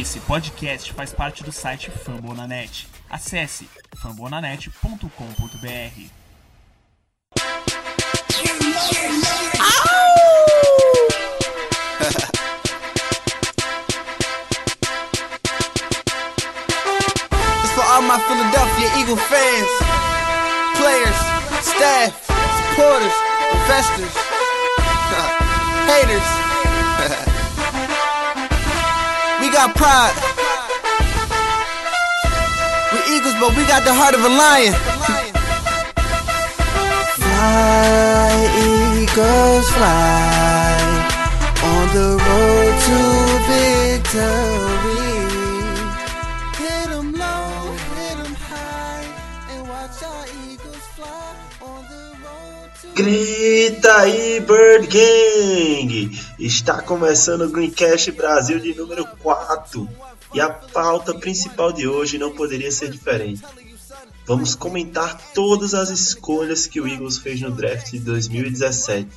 Esse podcast faz parte do site Fambonanet. Acesse fambonanet.com.br. All my Philadelphia Eagle fans, players, staff, supporters, investors, haters. Got pride. We Eagles, but we got the heart of a lion. fly, Eagles, fly on the road to victory. Low, hit 'em high, and watch our Eagles fly on the road Grita aí, Bird Gang! Está começando o Greencast Brasil de número 4 e a pauta principal de hoje não poderia ser diferente. Vamos comentar todas as escolhas que o Eagles fez no draft de 2017.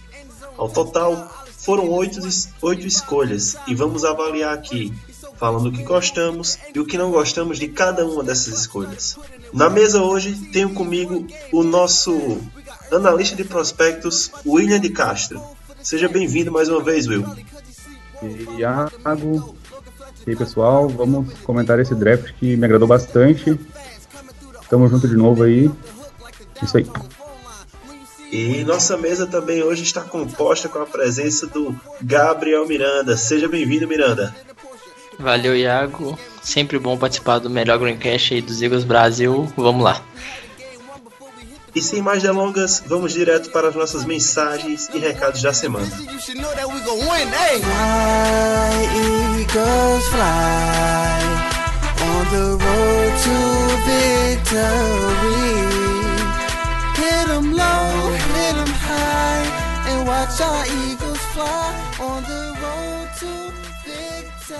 Ao total, foram oito, oito escolhas e vamos avaliar aqui, falando o que gostamos e o que não gostamos de cada uma dessas escolhas. Na mesa hoje tenho comigo o nosso analista de prospectos, William de Castro. Seja bem-vindo mais uma vez, Will. Iago. E aí, pessoal, vamos comentar esse draft que me agradou bastante. Tamo junto de novo aí. Isso aí. E nossa mesa também hoje está composta com a presença do Gabriel Miranda. Seja bem-vindo, Miranda. Valeu, Iago. Sempre bom participar do melhor Greencast aí dos Eagles Brasil. Vamos lá. E sem mais delongas, vamos direto para as nossas mensagens e recados da semana. Watch our Eagles fly on the.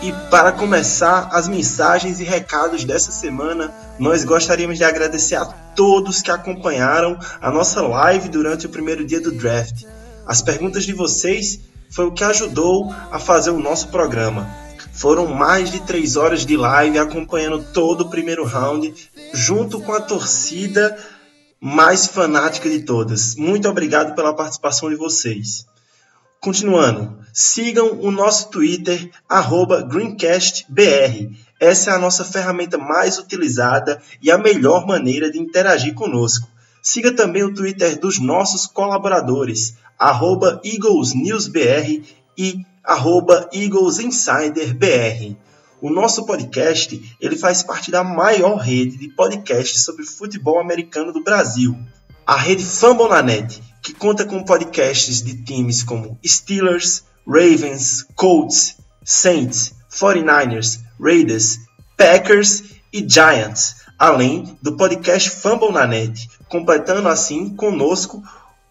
E para começar as mensagens e recados dessa semana, nós gostaríamos de agradecer a todos que acompanharam a nossa live durante o primeiro dia do draft. As perguntas de vocês foi o que ajudou a fazer o nosso programa. Foram mais de três horas de live acompanhando todo o primeiro round, junto com a torcida mais fanática de todas. Muito obrigado pela participação de vocês. Continuando, sigam o nosso Twitter, GreencastBR. Essa é a nossa ferramenta mais utilizada e a melhor maneira de interagir conosco. Siga também o Twitter dos nossos colaboradores, arroba EaglesNewsBR e arroba EaglesInsiderBR. O nosso podcast ele faz parte da maior rede de podcasts sobre futebol americano do Brasil, a rede Fambonanet, que conta com podcasts de times como Steelers, Ravens, Colts, Saints, 49ers, Raiders, Packers e Giants, além do podcast Fambonanet, completando assim conosco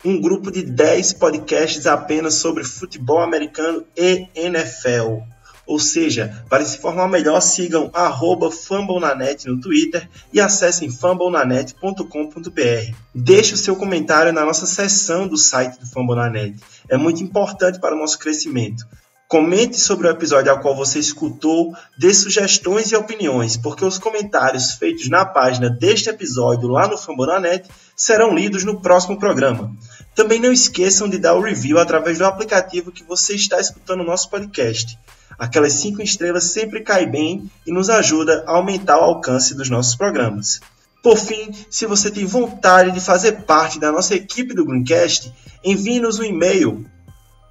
um grupo de 10 podcasts apenas sobre futebol americano e NFL. Ou seja, para se informar melhor, sigam arroba Fambonanet no Twitter e acessem fambonanet.com.br. Deixe o seu comentário na nossa seção do site do Fambonanet. É muito importante para o nosso crescimento. Comente sobre o episódio ao qual você escutou, dê sugestões e opiniões, porque os comentários feitos na página deste episódio lá no Fambonanet serão lidos no próximo programa. Também não esqueçam de dar o review através do aplicativo que você está escutando o nosso podcast. Aquelas cinco estrelas sempre cai bem e nos ajuda a aumentar o alcance dos nossos programas. Por fim, se você tem vontade de fazer parte da nossa equipe do Greencast, envie-nos um e-mail.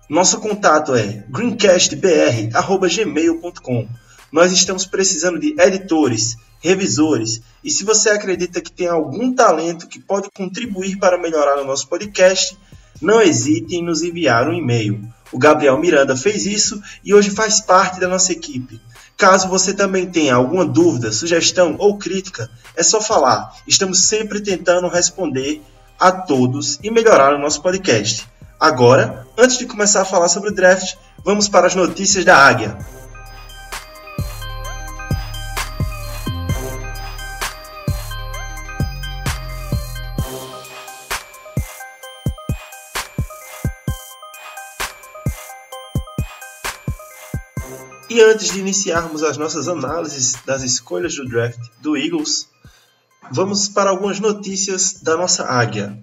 Nosso contato é greencastbr.gmail.com. Nós estamos precisando de editores, revisores, e se você acredita que tem algum talento que pode contribuir para melhorar o nosso podcast, não hesite em nos enviar um e-mail. O Gabriel Miranda fez isso e hoje faz parte da nossa equipe. Caso você também tenha alguma dúvida, sugestão ou crítica, é só falar. Estamos sempre tentando responder a todos e melhorar o nosso podcast. Agora, antes de começar a falar sobre o draft, vamos para as notícias da Águia. E antes de iniciarmos as nossas análises das escolhas do draft do Eagles, vamos para algumas notícias da nossa águia.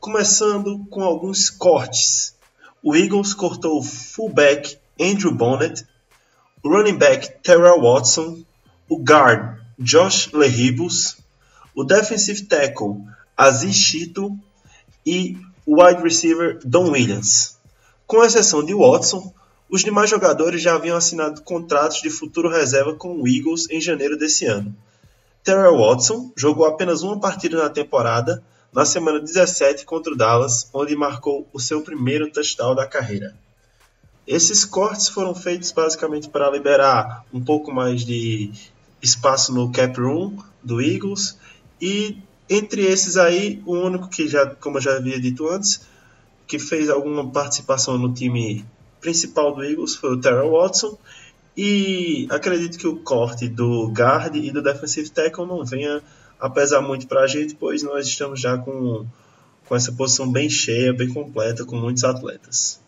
Começando com alguns cortes. O Eagles cortou o fullback Andrew Bonnet, o running back Terrell Watson, o guard Josh Lehibus, o defensive tackle Aziz Chito e o wide receiver Don Williams. Com exceção de Watson, os demais jogadores já haviam assinado contratos de futuro reserva com o Eagles em janeiro desse ano. Terrell Watson jogou apenas uma partida na temporada, na semana 17 contra o Dallas, onde marcou o seu primeiro touchdown da carreira. Esses cortes foram feitos basicamente para liberar um pouco mais de espaço no cap room do Eagles e entre esses aí, o único que já, como eu já havia dito antes, que fez alguma participação no time principal do Eagles foi o Terrell Watson e acredito que o corte do guard e do defensive tackle não venha a pesar muito para a gente, pois nós estamos já com, com essa posição bem cheia, bem completa, com muitos atletas.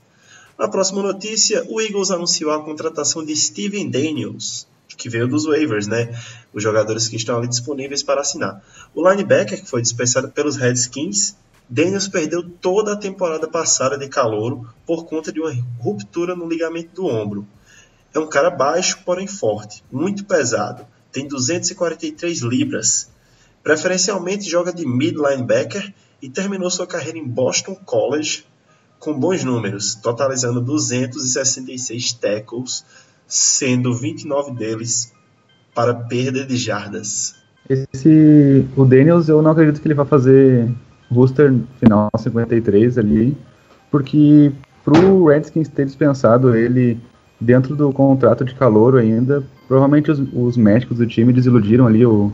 Na próxima notícia, o Eagles anunciou a contratação de Steven Daniels, que veio dos waivers, né? Os jogadores que estão ali disponíveis para assinar. O linebacker, que foi dispensado pelos Redskins, Daniels perdeu toda a temporada passada de calouro por conta de uma ruptura no ligamento do ombro. É um cara baixo, porém forte, muito pesado, tem 243 libras. Preferencialmente joga de mid linebacker e terminou sua carreira em Boston College com bons números, totalizando 266 tackles, sendo 29 deles para perda de jardas. Esse o Daniels eu não acredito que ele vá fazer roster final 53 ali, porque pro Redskins ter dispensado ele dentro do contrato de calor ainda, provavelmente os, os médicos do time desiludiram ali o,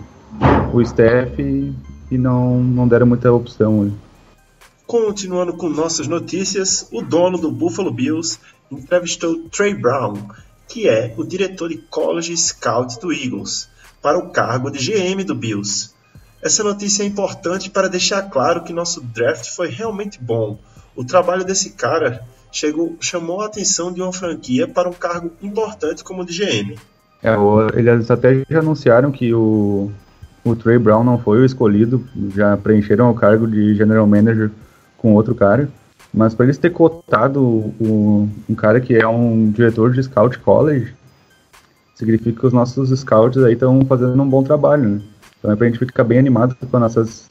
o staff e, e não, não deram muita opção. Ali. Continuando com nossas notícias, o dono do Buffalo Bills entrevistou Trey Brown, que é o diretor de College Scout do Eagles, para o cargo de GM do Bills. Essa notícia é importante para deixar claro que nosso draft foi realmente bom. O trabalho desse cara chegou, chamou a atenção de uma franquia para um cargo importante como o de GM. É, eles até já anunciaram que o, o Trey Brown não foi o escolhido, já preencheram o cargo de General Manager com outro cara. Mas para eles ter cotado o, um cara que é um diretor de Scout College, significa que os nossos scouts aí estão fazendo um bom trabalho, né? Então é pra gente ficar bem animado com as nossas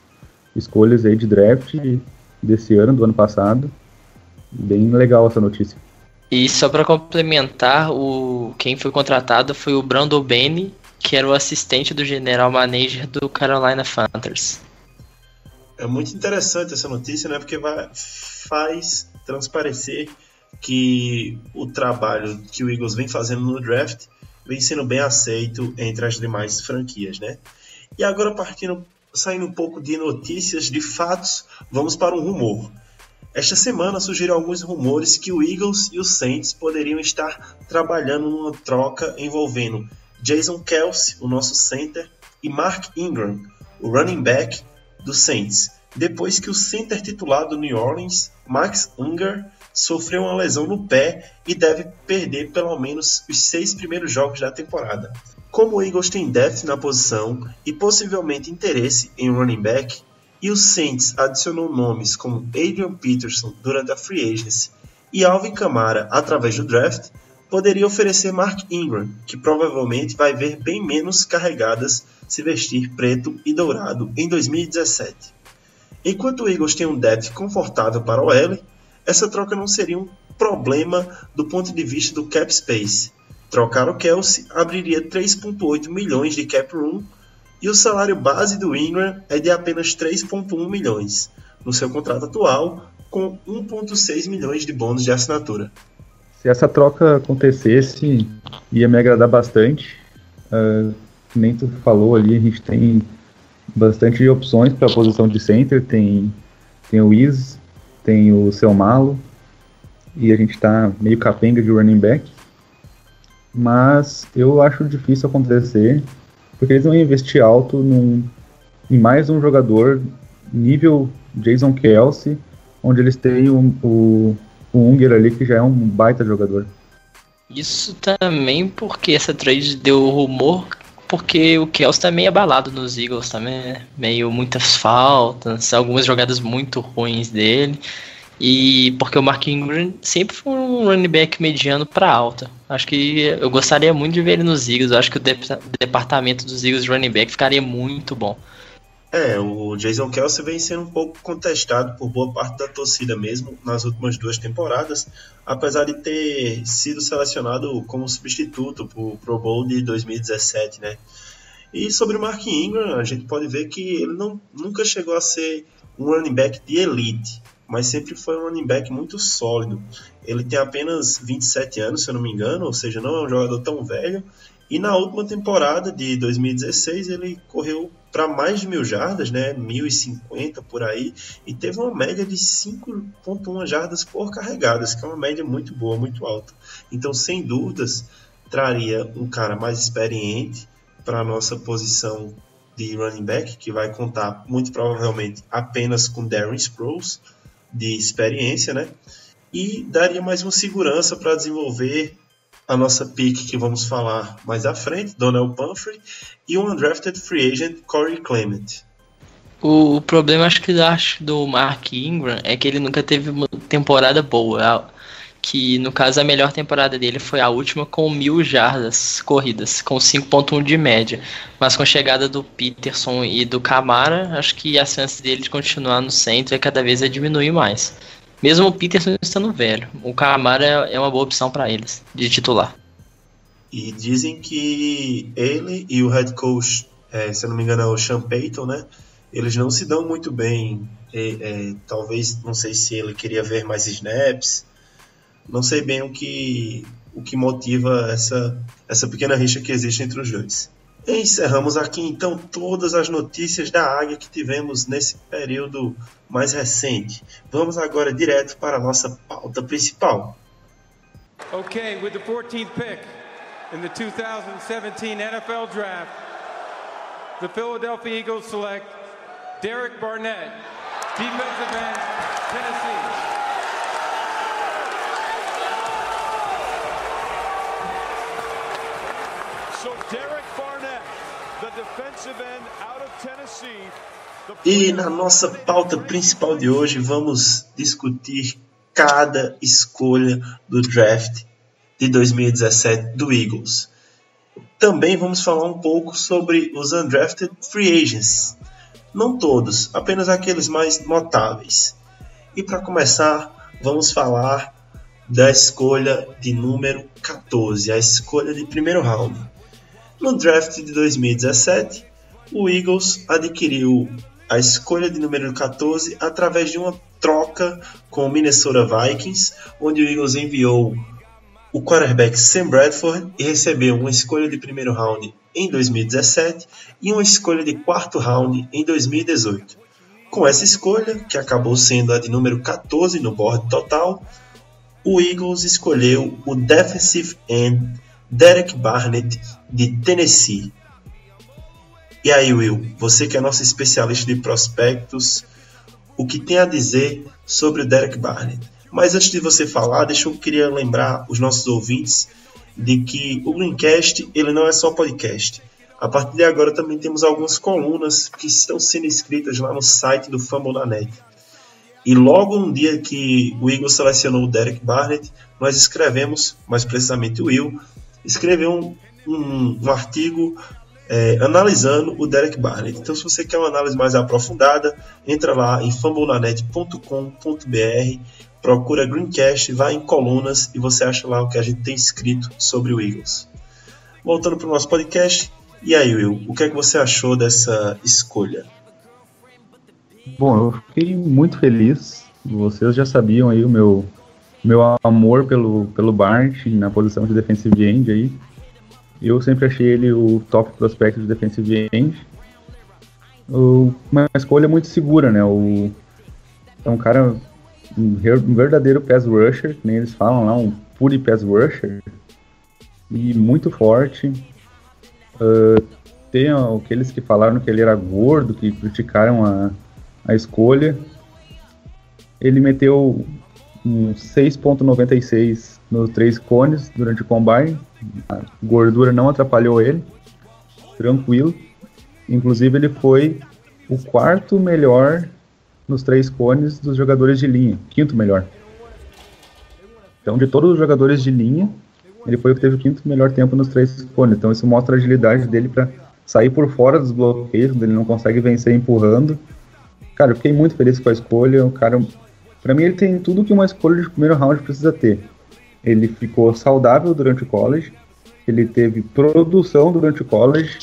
escolhas aí de draft desse ano, do ano passado. Bem legal essa notícia. E só para complementar, o quem foi contratado foi o Brandon Benny, que era o assistente do general manager do Carolina Panthers. É muito interessante essa notícia, né? Porque vai, faz transparecer que o trabalho que o Eagles vem fazendo no draft vem sendo bem aceito entre as demais franquias, né? E agora partindo, saindo um pouco de notícias, de fatos, vamos para um rumor. Esta semana surgiram alguns rumores que o Eagles e o Saints poderiam estar trabalhando numa troca envolvendo Jason Kelsey, o nosso center, e Mark Ingram, o running back do Saints, depois que o center titular do New Orleans, Max Unger, sofreu uma lesão no pé e deve perder pelo menos os seis primeiros jogos da temporada. Como o Eagles tem depth na posição e possivelmente interesse em running back, e o Saints adicionou nomes como Adrian Peterson durante a free agency e Alvin Kamara através do draft, poderia oferecer Mark Ingram, que provavelmente vai ver bem menos carregadas se vestir preto e dourado em 2017. Enquanto o Eagles tem um depth confortável para o L, essa troca não seria um problema do ponto de vista do cap space. Trocar o Kelsey abriria 3,8 milhões de cap room e o salário base do Ingram é de apenas 3,1 milhões, no seu contrato atual, com 1,6 milhões de bônus de assinatura. Se essa troca acontecesse, ia me agradar bastante. Uh, nem tu falou ali, a gente tem bastante opções para a posição de center. Tem, tem o Wiz, tem o Seu Malo, e a gente está meio capenga de running back. Mas eu acho difícil acontecer, porque eles vão investir alto num, em mais um jogador nível Jason Kelsey, onde eles têm o, o, o Unger ali, que já é um baita jogador. Isso também porque essa trade deu rumor, porque o Kels tá meio abalado nos Eagles também, né? meio muitas faltas, algumas jogadas muito ruins dele. E porque o Mark Ingram sempre foi um running back mediano para alta. Acho que eu gostaria muito de ver ele nos Eagles. acho que o de departamento dos Eagles running back ficaria muito bom. É, o Jason Kelsey vem sendo um pouco contestado por boa parte da torcida mesmo nas últimas duas temporadas, apesar de ter sido selecionado como substituto para o Pro Bowl de 2017, né? E sobre o Mark Ingram, a gente pode ver que ele não, nunca chegou a ser um running back de elite, mas sempre foi um running back muito sólido. Ele tem apenas 27 anos, se eu não me engano, ou seja, não é um jogador tão velho. E na última temporada de 2016 ele correu para mais de mil jardas, né, 1050 por aí, e teve uma média de 5.1 jardas por carregadas, que é uma média muito boa, muito alta. Então, sem dúvidas, traria um cara mais experiente para a nossa posição de running back, que vai contar muito provavelmente apenas com Darren Sproles, de experiência, né? E daria mais uma segurança para desenvolver a nossa pick que vamos falar mais à frente, Donnell Pumphrey, e o undrafted free agent Corey Clement. O problema acho que acho do Mark Ingram é que ele nunca teve uma temporada boa. Que no caso a melhor temporada dele foi a última com mil jardas corridas, com 5.1 de média. Mas com a chegada do Peterson e do Camara, acho que a chance dele de continuar no centro é cada vez a diminuir mais. Mesmo o Peterson estando velho, o Camara é uma boa opção para eles de titular. E dizem que ele e o head coach, é, se eu não me engano, é o Sean Payton, né? Eles não se dão muito bem. É, é, talvez, não sei se ele queria ver mais snaps. Não sei bem o que, o que motiva essa, essa pequena rixa que existe entre os dois. Encerramos aqui então todas as notícias da Águia que tivemos nesse período mais recente. Vamos agora direto para a nossa pauta principal. Okay, with the 14th pick in the 2017 NFL Draft, the Philadelphia Eagles select Derek Barnett, defensive end, Tennessee. So Derek e na nossa pauta principal de hoje vamos discutir cada escolha do draft de 2017 do Eagles. Também vamos falar um pouco sobre os undrafted free agents. Não todos, apenas aqueles mais notáveis. E para começar, vamos falar da escolha de número 14, a escolha de primeiro round. No draft de 2017, o Eagles adquiriu a escolha de número 14 através de uma troca com o Minnesota Vikings, onde o Eagles enviou o quarterback Sam Bradford e recebeu uma escolha de primeiro round em 2017 e uma escolha de quarto round em 2018. Com essa escolha, que acabou sendo a de número 14 no board total, o Eagles escolheu o defensive end Derek Barnett, de Tennessee. E aí, Will, você que é nosso especialista de prospectos, o que tem a dizer sobre o Derek Barnett? Mas antes de você falar, deixa eu queria lembrar os nossos ouvintes de que o Greencast ele não é só podcast. A partir de agora também temos algumas colunas que estão sendo escritas lá no site do Fambonanet. E logo no dia que o Eagle selecionou o Derek Barnett, nós escrevemos, mais precisamente o Will, escreveu um, um, um artigo é, analisando o Derek Barnett. Então, se você quer uma análise mais aprofundada, entra lá em fambonanet.com.br, procura Greencast, vai em colunas e você acha lá o que a gente tem escrito sobre o Eagles. Voltando para o nosso podcast, e aí, Will, o que é que você achou dessa escolha? Bom, eu fiquei muito feliz. Vocês já sabiam aí o meu meu amor pelo, pelo Barnes na posição de defensive end aí. Eu sempre achei ele o top prospecto de defensive end. uma escolha muito segura, né? O, é um cara, um, verdadeiro pass rusher, que nem eles falam lá, um pure pass rusher. E muito forte. Uh, tem aqueles que falaram que ele era gordo, que criticaram a, a escolha. Ele meteu um 6.96 nos três cones durante o combine. A gordura não atrapalhou ele. Tranquilo. Inclusive ele foi o quarto melhor nos três cones dos jogadores de linha, quinto melhor. Então, de todos os jogadores de linha, ele foi o que teve o quinto melhor tempo nos três cones. Então, isso mostra a agilidade dele para sair por fora dos bloqueios, ele não consegue vencer empurrando. Cara, eu fiquei muito feliz com a escolha. O cara, para mim, ele tem tudo que uma escolha de primeiro round precisa ter. Ele ficou saudável durante o college, ele teve produção durante o college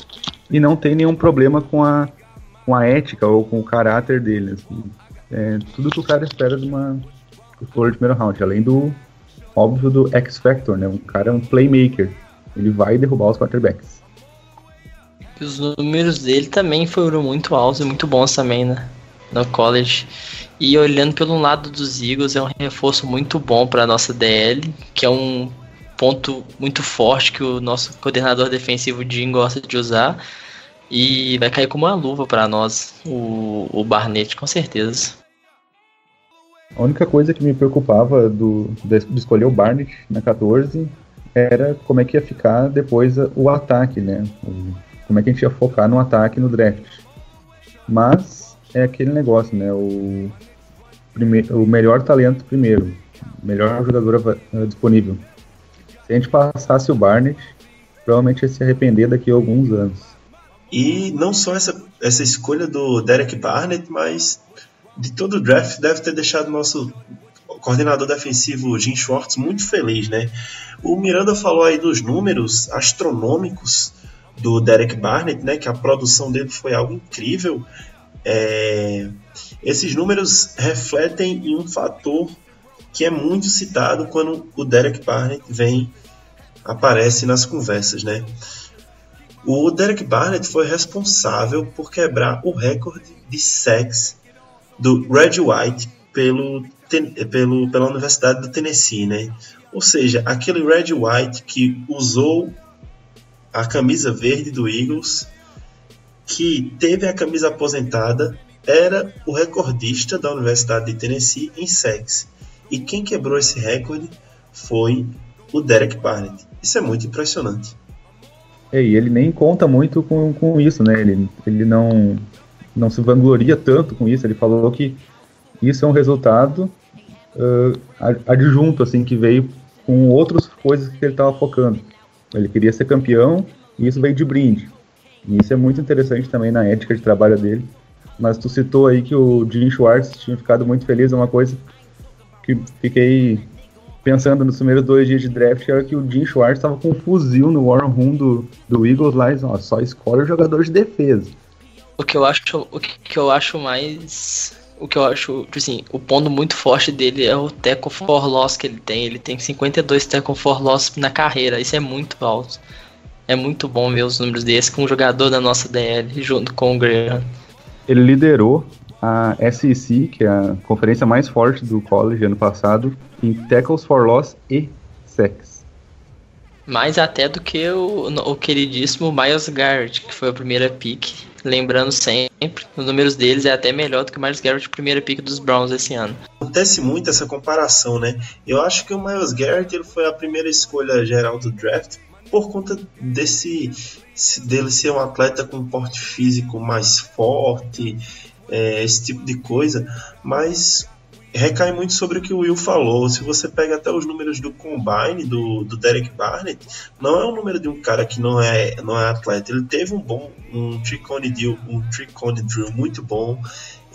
e não tem nenhum problema com a com a ética ou com o caráter dele. Assim. É tudo que o cara espera de uma escolha de primeiro round, além do óbvio do X Factor, né? Um cara é um playmaker. Ele vai derrubar os quarterbacks. Os números dele também foram muito altos e muito bons também, né? No college. E olhando pelo lado dos Eagles, é um reforço muito bom para nossa DL, que é um ponto muito forte que o nosso coordenador defensivo Jim gosta de usar. E vai cair como uma luva para nós, o, o Barnett, com certeza. A única coisa que me preocupava do, de, escolher o Barnett na 14 era como é que ia ficar depois o ataque, né? Como é que a gente ia focar no ataque no draft. Mas é aquele negócio, né? O, o melhor talento primeiro, melhor jogador disponível. Se a gente passasse o Barnett, provavelmente ia se arrepender daqui a alguns anos. E não só essa, essa escolha do Derek Barnett, mas de todo o draft deve ter deixado nosso coordenador defensivo Jim Schwartz muito feliz, né? O Miranda falou aí dos números astronômicos do Derek Barnett, né? Que a produção dele foi algo incrível. É... Esses números refletem em um fator que é muito citado quando o Derek Barnett vem aparece nas conversas, né? O Derek Barnett foi responsável por quebrar o recorde de sacks do Red White pelo, pelo, pela Universidade do Tennessee, né? Ou seja, aquele Red White que usou a camisa verde do Eagles, que teve a camisa aposentada, era o recordista da Universidade de Tennessee em sacks. E quem quebrou esse recorde foi o Derek Barnett. Isso é muito impressionante. É, e ele nem conta muito com, com isso, né? Ele, ele não, não se vangloria tanto com isso. Ele falou que isso é um resultado uh, adjunto, assim, que veio com outras coisas que ele estava focando. Ele queria ser campeão e isso veio de brinde. E isso é muito interessante também na ética de trabalho dele. Mas tu citou aí que o Jim Schwartz tinha ficado muito feliz, é uma coisa que fiquei pensando nos primeiros dois dias de draft, era que o Jim Schwartz estava com um fuzil no War Room do, do Eagles lá, e, ó, só escolhe o jogador de defesa. O que eu acho, o que eu acho mais o que eu acho, tipo assim, o ponto muito forte dele é o tackle for loss que ele tem. Ele tem 52 tackle for loss na carreira. Isso é muito alto. É muito bom ver os números desse com um jogador da nossa DL junto com o Graham. Ele liderou a SEC, que é a conferência mais forte do college ano passado, em tackles for loss e sacks. Mais até do que o, o queridíssimo Miles Garrett, que foi a primeira pick. Lembrando sempre, os números deles é até melhor do que o Miles Garrett, primeira pick dos Browns esse ano. Acontece muito essa comparação, né? Eu acho que o Miles Garrett ele foi a primeira escolha geral do draft por conta desse dele ser um atleta com um porte físico mais forte, é, esse tipo de coisa, mas recai muito sobre o que o Will falou. Se você pega até os números do combine do, do Derek Barnett, não é um número de um cara que não é, não é atleta. Ele teve um bom um tricone drill, um tricone drill muito bom.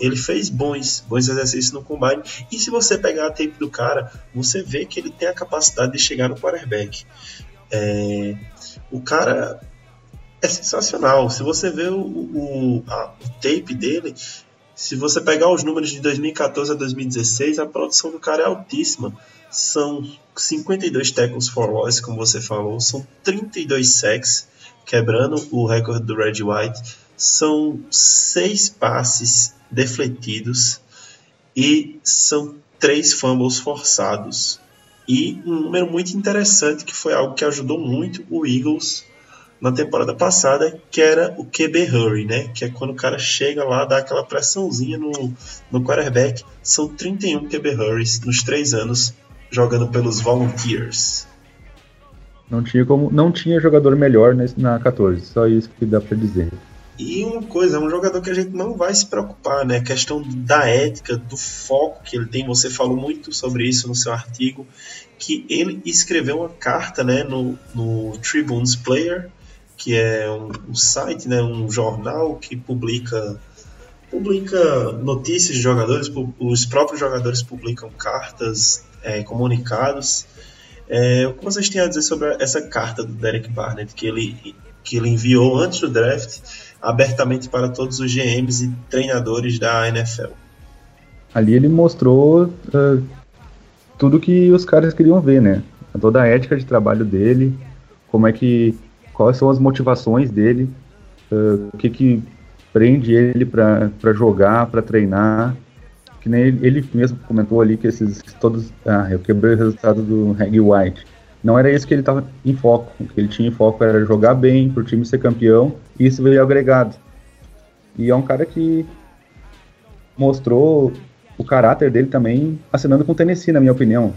Ele fez bons, bons exercícios no combine. E se você pegar a tape do cara, você vê que ele tem a capacidade de chegar no quarterback. É, o cara é sensacional. Se você vê o, o, a, o tape dele, se você pegar os números de 2014 a 2016, a produção do cara é altíssima. São 52 tackles for loss, como você falou, são 32 sacks, quebrando o recorde do Red White. São 6 passes defletidos e são 3 fumbles forçados. E um número muito interessante que foi algo que ajudou muito o Eagles na temporada passada, que era o QB Hurry, né? Que é quando o cara chega lá, dá aquela pressãozinha no, no quarterback. São 31 QB Hurries nos três anos jogando pelos Volunteers. Não tinha, como, não tinha jogador melhor na 14, só isso que dá para dizer. E uma coisa, é um jogador que a gente não vai se preocupar, né? A questão da ética, do foco que ele tem. Você falou muito sobre isso no seu artigo, que ele escreveu uma carta, né, no, no Tribunes Player, que é um, um site, né, um jornal que publica publica notícias de jogadores, os próprios jogadores publicam cartas, é, comunicados. É, o que vocês têm a dizer sobre essa carta do Derek Barnett que ele, que ele enviou antes do draft abertamente para todos os GMs e treinadores da NFL? Ali ele mostrou uh, tudo que os caras queriam ver, né? Toda a ética de trabalho dele, como é que quais são as motivações dele, uh, o que que prende ele para jogar, para treinar. Que nem ele, ele, mesmo comentou ali que esses todos. Ah, eu quebrei o resultado do Reg White. Não era isso que ele estava em foco. O que ele tinha em foco era jogar bem para o time ser campeão e isso veio agregado. E é um cara que mostrou o caráter dele também assinando com o Tennessee, na minha opinião.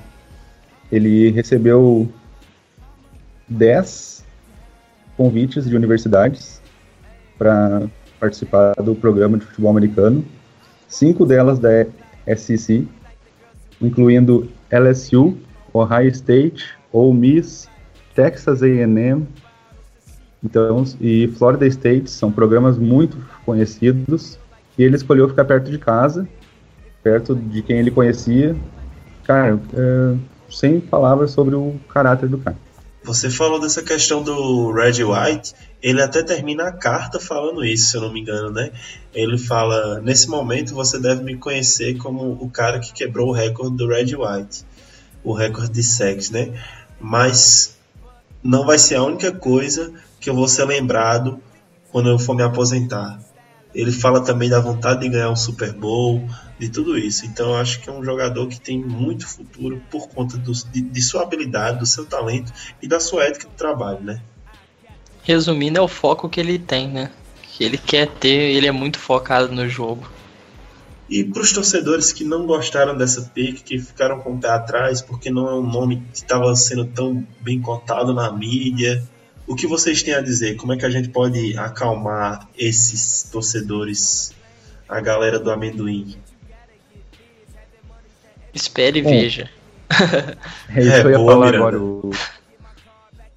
Ele recebeu 10 convites de universidades para participar do programa de futebol americano, cinco delas da SEC, incluindo LSU, Ohio State, Ole Miss, Texas A&M, então e Florida State são programas muito conhecidos e ele escolheu ficar perto de casa, perto de quem ele conhecia. Cara, é, sem palavras sobre o caráter do cara. Você falou dessa questão do Red White, ele até termina a carta falando isso, se eu não me engano, né? Ele fala: Nesse momento você deve me conhecer como o cara que quebrou o recorde do Red White, o recorde de sexo, né? Mas não vai ser a única coisa que eu vou ser lembrado quando eu for me aposentar. Ele fala também da vontade de ganhar um Super Bowl, de tudo isso. Então eu acho que é um jogador que tem muito futuro por conta do, de, de, sua habilidade, do seu talento e da sua ética de trabalho, né? Resumindo, é o foco que ele tem, né? Que ele quer ter, ele é muito focado no jogo. E para os torcedores que não gostaram dessa pick, que ficaram com o pé atrás, porque não é um nome que estava sendo tão bem cotado na mídia, o que vocês têm a dizer? Como é que a gente pode acalmar esses torcedores, a galera do amendoim? Espere e veja. É isso é, que eu ia falar agora. O...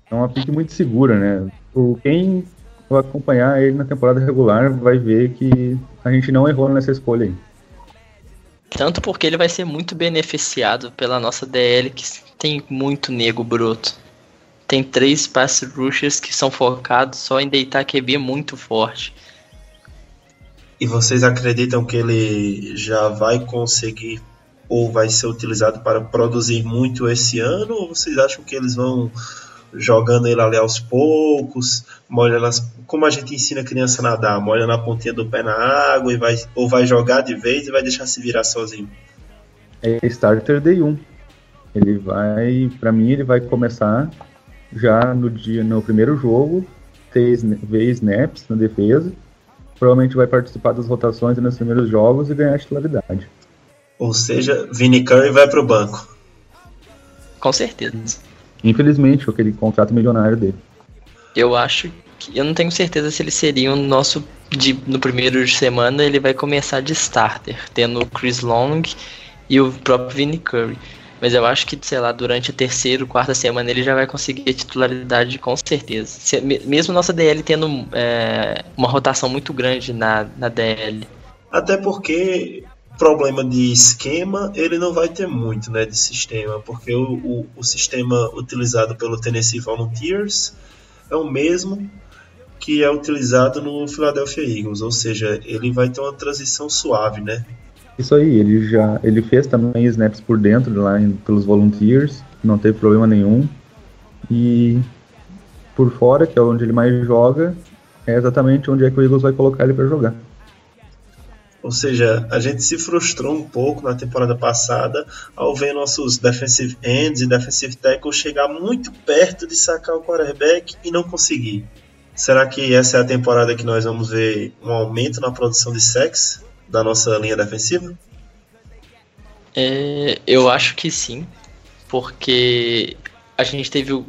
É uma pick muito segura, né? O, quem vai acompanhar ele na temporada regular vai ver que a gente não errou nessa escolha aí. Tanto porque ele vai ser muito beneficiado pela nossa DL, que tem muito nego broto. Tem três pass rushers que são focados só em deitar QB muito forte. E vocês acreditam que ele já vai conseguir ou vai ser utilizado para produzir muito esse ano? Ou vocês acham que eles vão jogando ele ali aos poucos, molha nas, como a gente ensina a criança a nadar, molha na pontinha do pé na água e vai ou vai jogar de vez e vai deixar se virar sozinho? É starter day 1. Ele vai, para mim, ele vai começar já no dia no primeiro jogo, ter ver snaps na defesa. Provavelmente vai participar das rotações nos primeiros jogos e ganhar titularidade. Ou seja, Vini Curry vai para o banco. Com certeza. Infelizmente, aquele contrato milionário dele. Eu acho que. Eu não tenho certeza se ele seria o nosso. De, no primeiro semana ele vai começar de starter, tendo o Chris Long e o próprio Vini Curry. Mas eu acho que, sei lá, durante a terceira, quarta semana ele já vai conseguir a titularidade com certeza. Se, mesmo nossa DL tendo é, uma rotação muito grande na, na DL. Até porque problema de esquema ele não vai ter muito, né, de sistema, porque o, o, o, sistema utilizado pelo Tennessee Volunteers é o mesmo que é utilizado no Philadelphia Eagles, ou seja, ele vai ter uma transição suave, né? Isso aí, ele já ele fez também snaps por dentro lá pelos Volunteers, não teve problema nenhum. E por fora, que é onde ele mais joga, é exatamente onde é que o Eagles vai colocar ele para jogar. Ou seja, a gente se frustrou um pouco na temporada passada ao ver nossos defensive ends e defensive tackles chegar muito perto de sacar o quarterback e não conseguir. Será que essa é a temporada que nós vamos ver um aumento na produção de sexo da nossa linha defensiva? É, eu acho que sim, porque a gente teve o,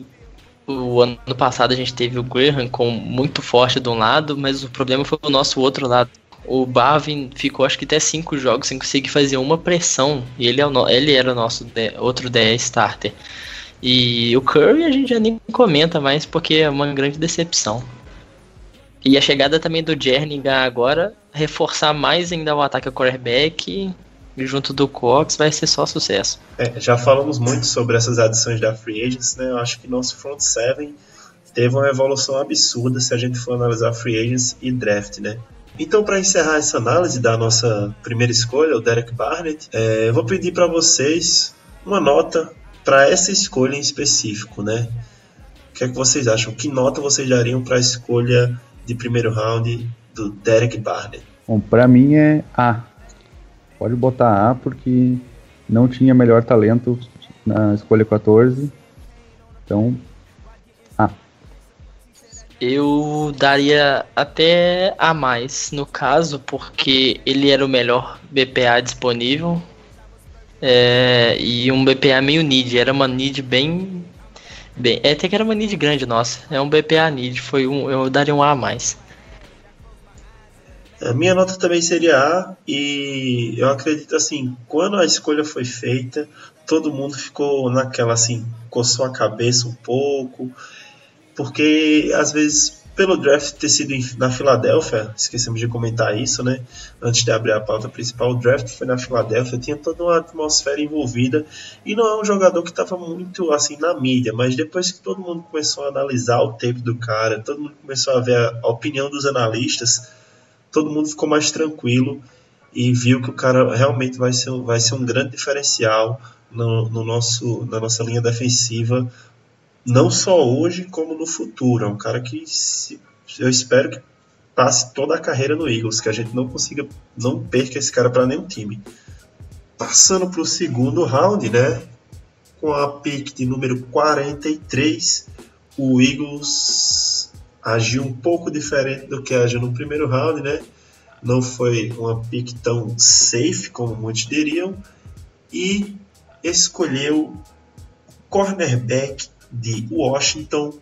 o ano passado a gente teve o Graham com muito forte de um lado, mas o problema foi o nosso outro lado. O Barvin ficou acho que até cinco jogos sem conseguir fazer uma pressão. E ele, é o ele era o nosso outro DE starter. E o Curry a gente já nem comenta mais porque é uma grande decepção. E a chegada também do Jernigan agora, reforçar mais ainda o ataque ao quarterback junto do Cox vai ser só sucesso. É, já falamos muito sobre essas adições da Free Agents, né? Eu acho que nosso front seven teve uma evolução absurda se a gente for analisar Free Agents e Draft, né? Então, para encerrar essa análise da nossa primeira escolha, o Derek Barnett, é, eu vou pedir para vocês uma nota para essa escolha em específico, né? O que é que vocês acham? Que nota vocês dariam para a escolha de primeiro round do Derek Barnett? Bom, para mim é A. Pode botar A porque não tinha melhor talento na escolha 14. Então. Eu daria até a mais, no caso, porque ele era o melhor BPA disponível. É, e um BPA meio need, era uma need bem. bem é, até que era uma need grande, nossa. É um BPA need, foi um, eu daria um A a mais. A minha nota também seria A, e eu acredito assim, quando a escolha foi feita, todo mundo ficou naquela assim, coçou a cabeça um pouco, porque às vezes pelo draft ter sido na Filadélfia, esquecemos de comentar isso, né? Antes de abrir a pauta principal, o draft foi na Filadélfia, tinha toda uma atmosfera envolvida e não é um jogador que estava muito assim na mídia, mas depois que todo mundo começou a analisar o tape do cara, todo mundo começou a ver a opinião dos analistas, todo mundo ficou mais tranquilo e viu que o cara realmente vai ser, vai ser um grande diferencial no, no nosso, na nossa linha defensiva não só hoje como no futuro. É um cara que se, eu espero que passe toda a carreira no Eagles, que a gente não consiga, não perca esse cara para nenhum time. Passando para o segundo round, né? Com a pick de número 43, o Eagles agiu um pouco diferente do que agiu no primeiro round, né? Não foi uma pick tão safe como muitos diriam e escolheu cornerback de Washington,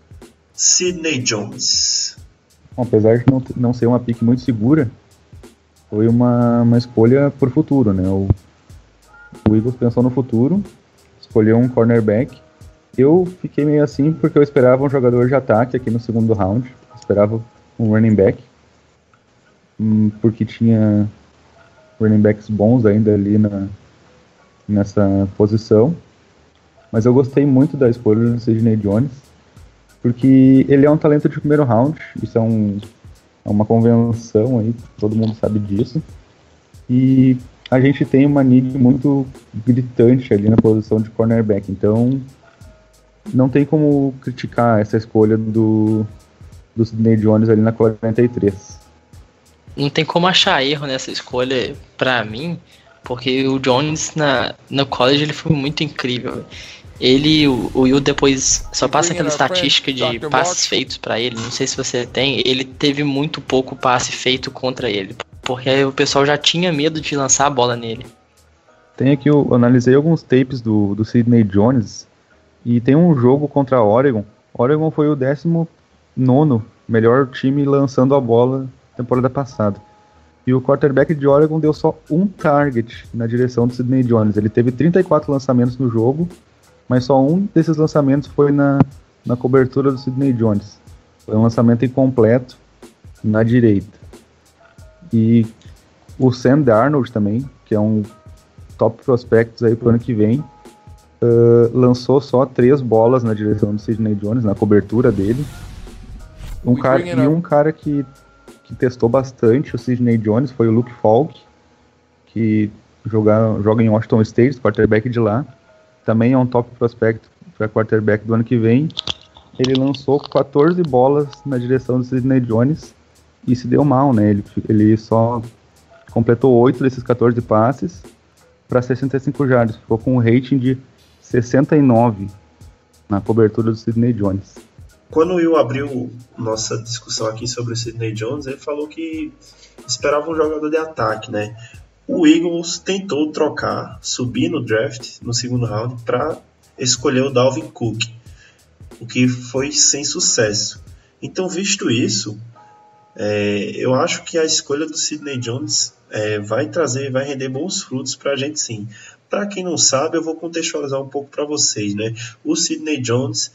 Sidney Jones. Bom, apesar de não, não ser uma pick muito segura, foi uma, uma escolha por futuro, né? O, o Eagles pensou no futuro, escolheu um cornerback. Eu fiquei meio assim porque eu esperava um jogador de ataque aqui no segundo round, esperava um running back, hum, porque tinha running backs bons ainda ali na, nessa posição. Mas eu gostei muito da escolha do Sidney Jones, porque ele é um talento de primeiro round, isso é, um, é uma convenção aí, todo mundo sabe disso. E a gente tem uma need muito gritante ali na posição de cornerback, então não tem como criticar essa escolha do, do Sidney Jones ali na 43. Não tem como achar erro nessa escolha para mim, porque o Jones na, no college ele foi muito incrível. Ele, o, o Will depois só passa aquela estatística de passes feitos para ele. Não sei se você tem. Ele teve muito pouco passe feito contra ele, porque o pessoal já tinha medo de lançar a bola nele. Tem aqui, eu analisei alguns tapes do, do Sidney Jones e tem um jogo contra a Oregon. Oregon foi o 19 melhor time lançando a bola temporada passada. E o quarterback de Oregon deu só um target na direção do Sidney Jones. Ele teve 34 lançamentos no jogo mas só um desses lançamentos foi na, na cobertura do Sidney Jones. Foi um lançamento incompleto na direita. E o Sam Darnold também, que é um top prospectos aí pro ano que vem, uh, lançou só três bolas na direção do Sidney Jones, na cobertura dele. Um cara, e um cara que, que testou bastante o Sidney Jones foi o Luke Falk, que joga, joga em Washington State, quarterback de lá também é um top prospecto para quarterback do ano que vem. Ele lançou 14 bolas na direção do Sidney Jones e se deu mal, né? Ele, ele só completou 8 desses 14 passes para 65 jardas. Ficou com um rating de 69 na cobertura do Sidney Jones. quando o Will abriu nossa discussão aqui sobre o Sidney Jones, ele falou que esperava um jogador de ataque, né? O Eagles tentou trocar, subir no draft no segundo round para escolher o Dalvin Cook, o que foi sem sucesso. Então, visto isso, é, eu acho que a escolha do Sidney Jones é, vai trazer, vai render bons frutos para a gente sim. Para quem não sabe, eu vou contextualizar um pouco para vocês, né? O Sidney Jones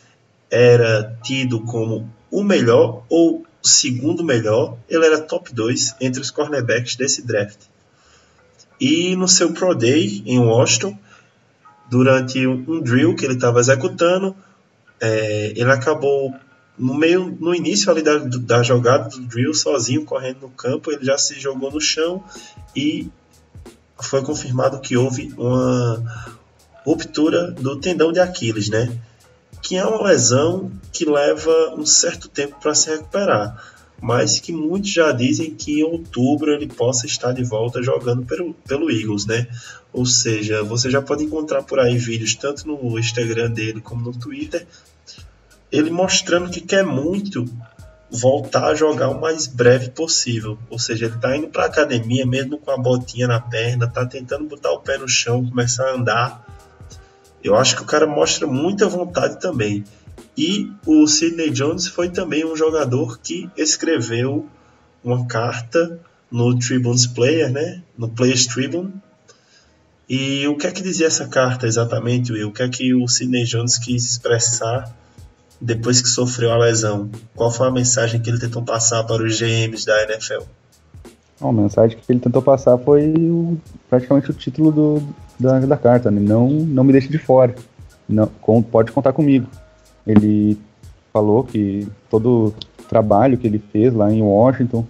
era tido como o melhor ou o segundo melhor, ele era top 2 entre os cornerbacks desse draft. E no seu Pro Day em Washington, durante um drill que ele estava executando, é, ele acabou no meio, no início ali da, da jogada do drill, sozinho correndo no campo, ele já se jogou no chão e foi confirmado que houve uma ruptura do tendão de Aquiles, né? Que é uma lesão que leva um certo tempo para se recuperar, mas que muitos já dizem que em outubro ele possa estar de volta jogando pelo, pelo Eagles, né? Ou seja, você já pode encontrar por aí vídeos tanto no Instagram dele como no Twitter ele mostrando que quer muito voltar a jogar o mais breve possível. Ou seja, ele está indo para academia mesmo com a botinha na perna, está tentando botar o pé no chão, começar a andar. Eu acho que o cara mostra muita vontade também. E o Sidney Jones foi também um jogador que escreveu uma carta no Tribune's Player, né? No Players Tribune. E o que é que dizia essa carta exatamente, Will? O que é que o Sidney Jones quis expressar depois que sofreu a lesão? Qual foi a mensagem que ele tentou passar para os GMs da NFL? a mensagem que ele tentou passar foi o, praticamente o título do, da, da carta, né? não, não me deixe de fora, não, com, pode contar comigo. Ele falou que todo o trabalho que ele fez lá em Washington,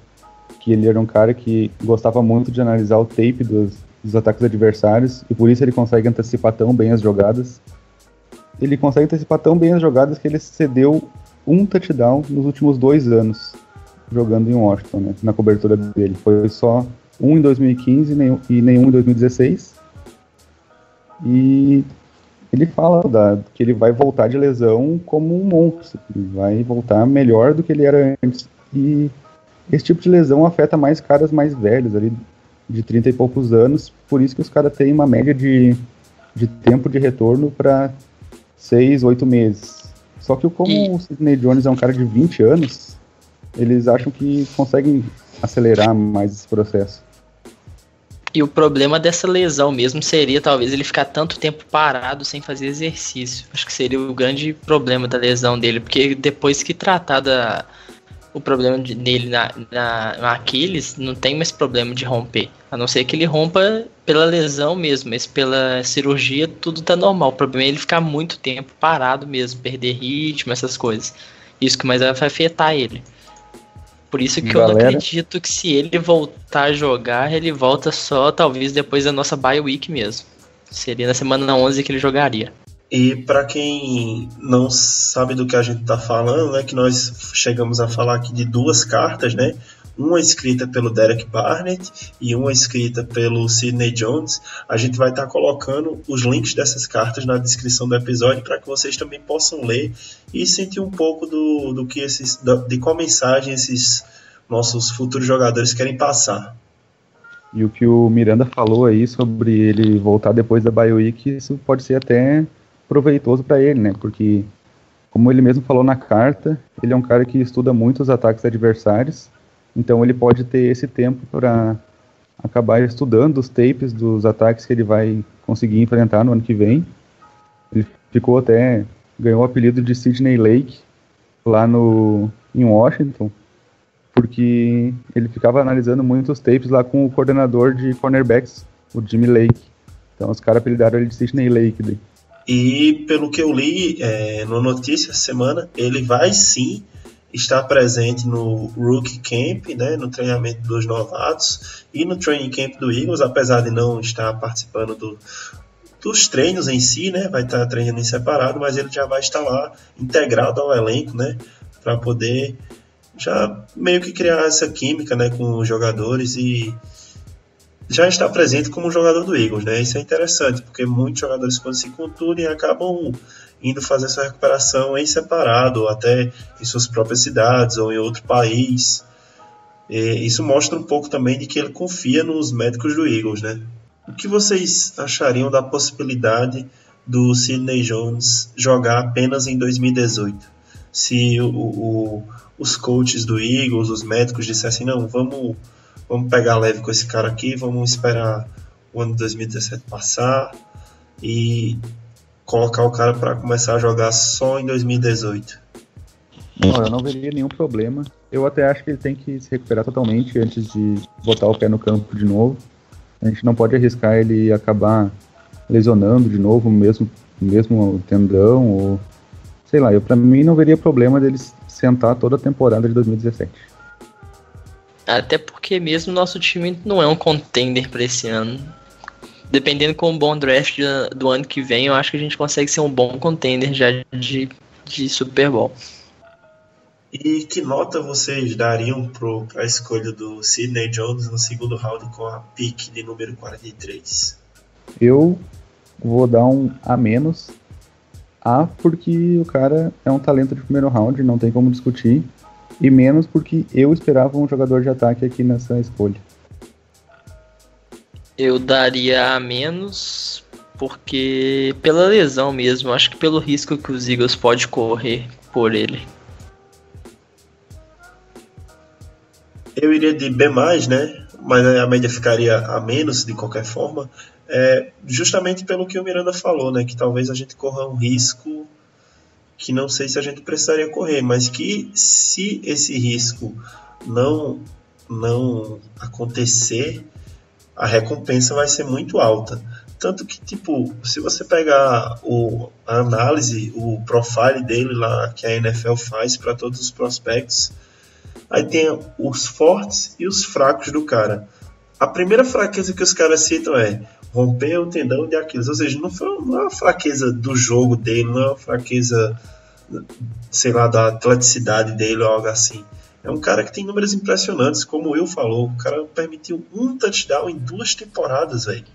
que ele era um cara que gostava muito de analisar o tape dos, dos ataques adversários e por isso ele consegue antecipar tão bem as jogadas ele consegue antecipar tão bem as jogadas que ele cedeu um touchdown nos últimos dois anos jogando em Washington, né, na cobertura dele. Foi só um em 2015 e nenhum em 2016. E ele fala da, que ele vai voltar de lesão como um monstro, ele vai voltar melhor do que ele era antes. E esse tipo de lesão afeta mais caras mais velhos, ali de 30 e poucos anos, por isso que os caras têm uma média de, de tempo de retorno para seis, oito meses. Só que como e... o Sidney Jones é um cara de 20 anos, eles acham que conseguem acelerar mais esse processo. E o problema dessa lesão mesmo seria talvez ele ficar tanto tempo parado sem fazer exercício. Acho que seria o grande problema da lesão dele, porque depois que tratar da, o problema de, dele na, na, na Aquiles não tem mais problema de romper. A não ser que ele rompa pela lesão mesmo, mas pela cirurgia tudo tá normal. O problema é ele ficar muito tempo parado mesmo, perder ritmo, essas coisas. Isso que mais vai afetar ele. Por isso que Galera. eu não acredito que se ele voltar a jogar, ele volta só talvez depois da nossa bye week mesmo. Seria na semana 11 que ele jogaria. E para quem não sabe do que a gente está falando, né, que nós chegamos a falar aqui de duas cartas, né? Uma escrita pelo Derek Barnett e uma escrita pelo Sidney Jones. A gente vai estar tá colocando os links dessas cartas na descrição do episódio para que vocês também possam ler e sentir um pouco do, do que esses, de qual mensagem esses nossos futuros jogadores querem passar. E o que o Miranda falou aí sobre ele voltar depois da BioWeek, isso pode ser até proveitoso para ele, né? Porque, como ele mesmo falou na carta, ele é um cara que estuda muito os ataques adversários, então ele pode ter esse tempo para acabar estudando os tapes dos ataques que ele vai conseguir enfrentar no ano que vem. Ele ficou até ganhou o apelido de Sidney Lake lá no em Washington, porque ele ficava analisando muitos tapes lá com o coordenador de cornerbacks, o Jimmy Lake. Então os caras apelidaram ele de Sidney Lake. E pelo que eu li é, no notícia semana, ele vai sim estar presente no Rookie Camp, né, no treinamento dos novatos e no Training Camp do Eagles, apesar de não estar participando do, dos treinos em si, né, vai estar treinando em separado, mas ele já vai estar lá integrado ao elenco, né, para poder já meio que criar essa química, né, com os jogadores e já está presente como jogador do Eagles, né? Isso é interessante, porque muitos jogadores quando se contundem acabam indo fazer sua recuperação em separado, ou até em suas próprias cidades ou em outro país. E isso mostra um pouco também de que ele confia nos médicos do Eagles, né? O que vocês achariam da possibilidade do Sidney Jones jogar apenas em 2018? Se o, o, os coaches do Eagles, os médicos dissessem, não, vamos, vamos pegar leve com esse cara aqui, vamos esperar o ano de 2017 passar e colocar o cara para começar a jogar só em 2018. Não, eu não veria nenhum problema. Eu até acho que ele tem que se recuperar totalmente antes de botar o pé no campo de novo. A gente não pode arriscar ele acabar lesionando de novo, mesmo mesmo tendão ou sei lá. Eu para mim não veria problema dele sentar toda a temporada de 2017. Até porque mesmo nosso time não é um contender para esse ano. Dependendo com um bom draft do ano que vem, eu acho que a gente consegue ser um bom contender já de, de Super Bowl. E que nota vocês dariam para a escolha do Sidney Jones no segundo round com a pick de número 43? Eu vou dar um A menos. A porque o cara é um talento de primeiro round, não tem como discutir. E menos porque eu esperava um jogador de ataque aqui nessa escolha. Eu daria A menos porque pela lesão mesmo, acho que pelo risco que os Eagles pode correr por ele. Eu iria de B+, né? Mas a média ficaria a menos de qualquer forma. É, justamente pelo que o Miranda falou, né? Que talvez a gente corra um risco que não sei se a gente precisaria correr, mas que se esse risco não não acontecer, a recompensa vai ser muito alta. Tanto que, tipo, se você pegar o, a análise, o profile dele lá que a NFL faz para todos os prospectos, Aí tem os fortes e os fracos do cara. A primeira fraqueza que os caras citam é romper o tendão de Aquiles. Ou seja, não, foi, não é uma fraqueza do jogo dele, não é uma fraqueza, sei lá, da atleticidade dele ou algo assim. É um cara que tem números impressionantes, como Will falou. O cara permitiu um touchdown em duas temporadas, velho.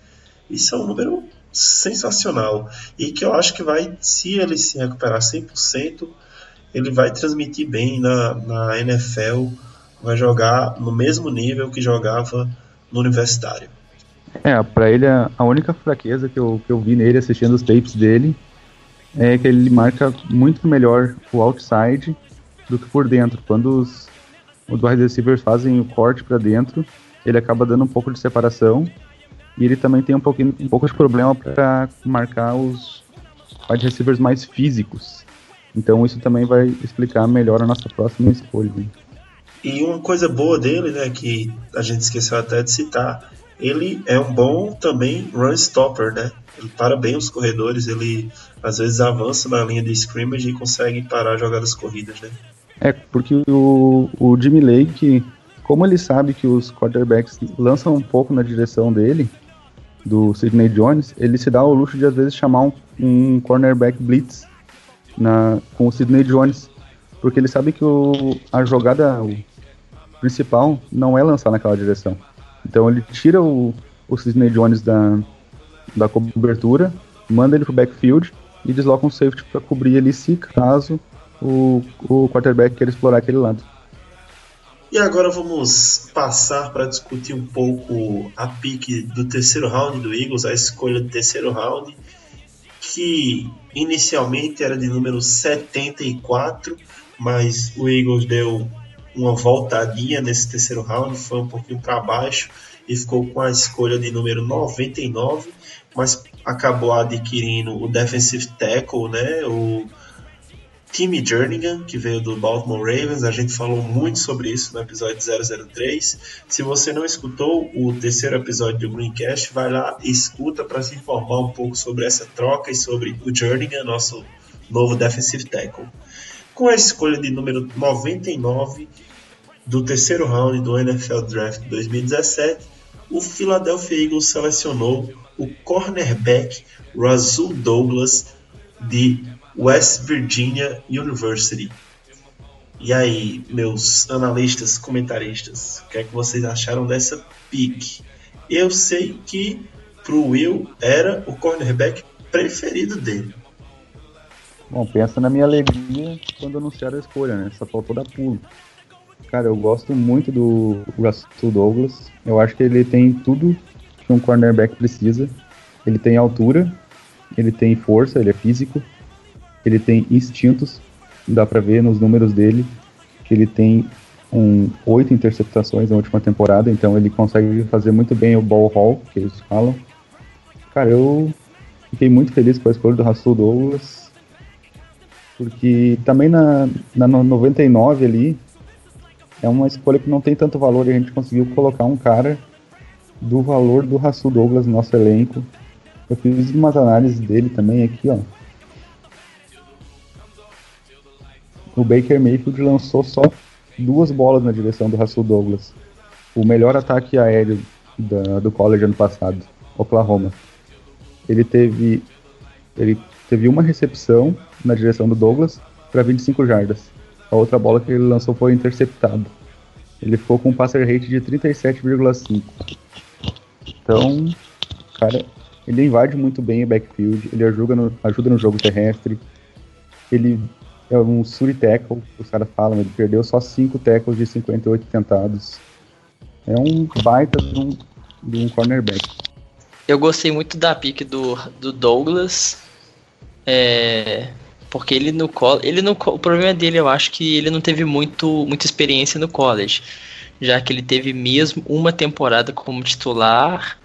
Isso é um número sensacional. E que eu acho que vai, se ele se recuperar 100%, ele vai transmitir bem na, na NFL, vai jogar no mesmo nível que jogava no universitário. É, para ele a, única fraqueza que eu, que eu vi nele assistindo os tapes dele é que ele marca muito melhor o outside do que por dentro. Quando os, os wide receivers fazem o corte para dentro, ele acaba dando um pouco de separação e ele também tem um, pouquinho, um pouco de problema para marcar os wide receivers mais físicos. Então isso também vai explicar melhor a nossa próxima escolha. Né? E uma coisa boa dele, né, que a gente esqueceu até de citar, ele é um bom também run stopper, né? Ele para bem os corredores, ele às vezes avança na linha de scrimmage e consegue parar jogadas corridas, né? É, porque o, o Jimmy Lake, como ele sabe que os quarterbacks lançam um pouco na direção dele, do Sidney Jones, ele se dá o luxo de às vezes chamar um, um cornerback blitz na, com o Sidney Jones, porque ele sabe que o, a jogada principal não é lançar naquela direção. Então ele tira o, o Sidney Jones da, da cobertura, manda ele pro backfield e desloca um safety para cobrir ele se caso o, o quarterback queira explorar aquele lado. E agora vamos passar para discutir um pouco a pique do terceiro round do Eagles, a escolha do terceiro round que inicialmente era de número 74, mas o Eagles deu uma voltadinha nesse terceiro round, foi um pouquinho para baixo e ficou com a escolha de número 99, mas acabou adquirindo o defensive tackle, né, o Timmy Jernigan, que veio do Baltimore Ravens, a gente falou muito sobre isso no episódio 003. Se você não escutou o terceiro episódio do Greencast, vai lá e escuta para se informar um pouco sobre essa troca e sobre o Jernigan, nosso novo defensive tackle. Com a escolha de número 99 do terceiro round do NFL Draft 2017, o Philadelphia Eagles selecionou o cornerback Razul Douglas de West Virginia University. E aí, meus analistas, comentaristas, o que é que vocês acharam dessa pick? Eu sei que pro Will era o cornerback preferido dele. Bom, pensa na minha alegria quando anunciaram a escolha, né? Só faltou dar pulo. Cara, eu gosto muito do Russell Douglas. Eu acho que ele tem tudo que um cornerback precisa. Ele tem altura, ele tem força, ele é físico, ele tem instintos, dá pra ver nos números dele que ele tem um oito interceptações na última temporada, então ele consegue fazer muito bem o ball haul, que eles falam. Cara, eu fiquei muito feliz com a escolha do Russell Douglas, porque também na, na 99 ali é uma escolha que não tem tanto valor e a gente conseguiu colocar um cara do valor do Russell Douglas no nosso elenco. Eu fiz umas análises dele também aqui, ó. O Baker Mayfield lançou só duas bolas na direção do Russell Douglas. O melhor ataque aéreo da, do college ano passado, Oklahoma. Ele teve, ele teve uma recepção na direção do Douglas para 25 jardas. A outra bola que ele lançou foi interceptada. Ele ficou com um passer rate de 37,5. Então, cara, ele invade muito bem o backfield, ele ajuda no, ajuda no jogo terrestre. Ele é um suri tackle, os caras falam, ele perdeu só 5 tackles de 58 tentados. É um baita de um, de um cornerback. Eu gostei muito da pick do, do Douglas. É, porque ele no ele no o problema dele eu acho que ele não teve muito muita experiência no college, já que ele teve mesmo uma temporada como titular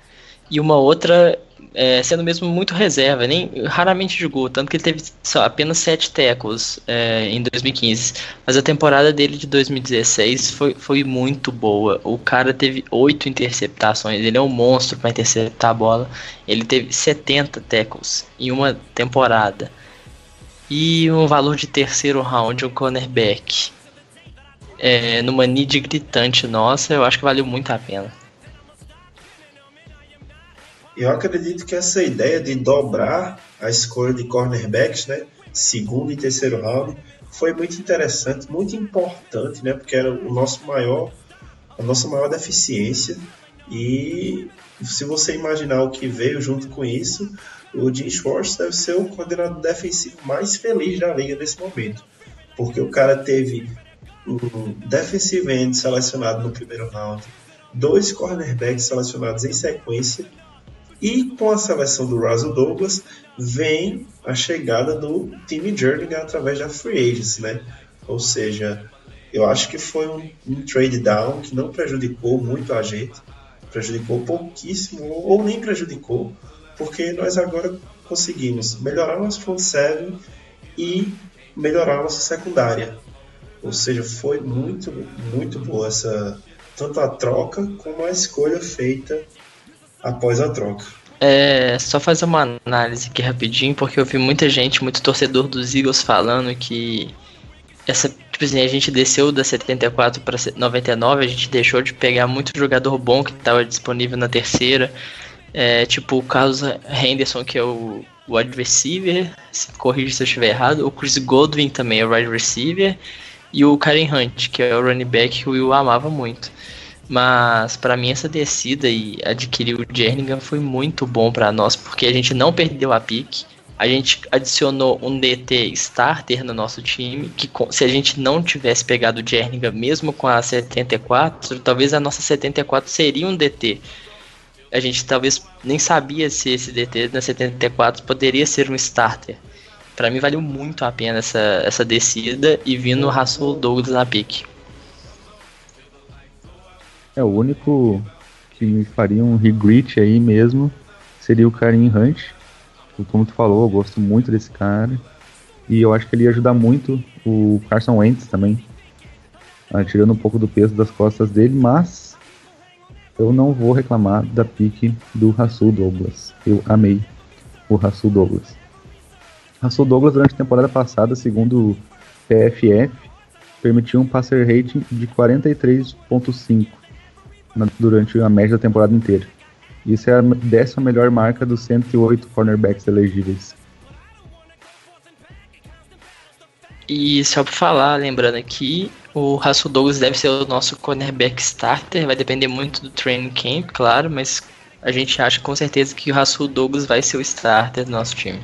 e uma outra é, sendo mesmo muito reserva, nem raramente jogou, tanto que ele teve só apenas sete tackles é, em 2015. Mas a temporada dele de 2016 foi, foi muito boa. O cara teve oito interceptações, ele é um monstro para interceptar a bola. Ele teve 70 tackles em uma temporada. E um valor de terceiro round, um cornerback. É, numa need gritante nossa, eu acho que valeu muito a pena. Eu acredito que essa ideia de dobrar a escolha de cornerbacks, né, segundo e terceiro round, foi muito interessante, muito importante, né, porque era o nosso maior, a nossa maior deficiência. E se você imaginar o que veio junto com isso, o Jim Schwartz deve ser o coordenador defensivo mais feliz da liga nesse momento, porque o cara teve um defensive end selecionado no primeiro round, dois cornerbacks selecionados em sequência e com a seleção do Russell Douglas vem a chegada do time Jernigan através da free agency, né? Ou seja, eu acho que foi um, um, trade down que não prejudicou muito a gente, prejudicou pouquíssimo ou nem prejudicou, porque nós agora conseguimos melhorar nosso front seven e melhorar nossa secundária. Ou seja, foi muito, muito boa essa tanto a troca como a escolha feita após a troca. É, só fazer uma análise aqui rapidinho, porque eu vi muita gente, muito torcedor dos Eagles falando que essa, tipo assim, a gente desceu da 74 para 99, a gente deixou de pegar muito jogador bom que estava disponível na terceira. É, tipo o Carlos Henderson, que é o wide receiver, se corrija se eu estiver errado, o Chris Godwin também é o wide receiver, e o Karen Hunt, que é o running back que o Will amava muito. Mas para mim essa descida e adquirir o Jerningham foi muito bom para nós, porque a gente não perdeu a pique. A gente adicionou um DT starter no nosso time, que se a gente não tivesse pegado o Jerningham mesmo com a 74, talvez a nossa 74 seria um DT. A gente talvez nem sabia se esse DT na 74 poderia ser um starter. Para mim valeu muito a pena essa, essa descida e vindo o Russell Douglas na pique. É, o único que faria um regret aí mesmo seria o Karim Hunt. Como tu falou, eu gosto muito desse cara. E eu acho que ele ia ajudar muito o Carson Wentz também. Ah, tirando um pouco do peso das costas dele, mas eu não vou reclamar da pique do Rasul Douglas. Eu amei o Rasul Douglas. Rasul Douglas durante a temporada passada, segundo o PFF, permitiu um passer rating de 43.5 durante a média da temporada inteira. Isso é a décima melhor marca dos 108 cornerbacks elegíveis. E só para falar, lembrando aqui, o Russell Douglas deve ser o nosso cornerback starter, vai depender muito do training camp, claro, mas a gente acha com certeza que o Russell Douglas vai ser o starter do nosso time.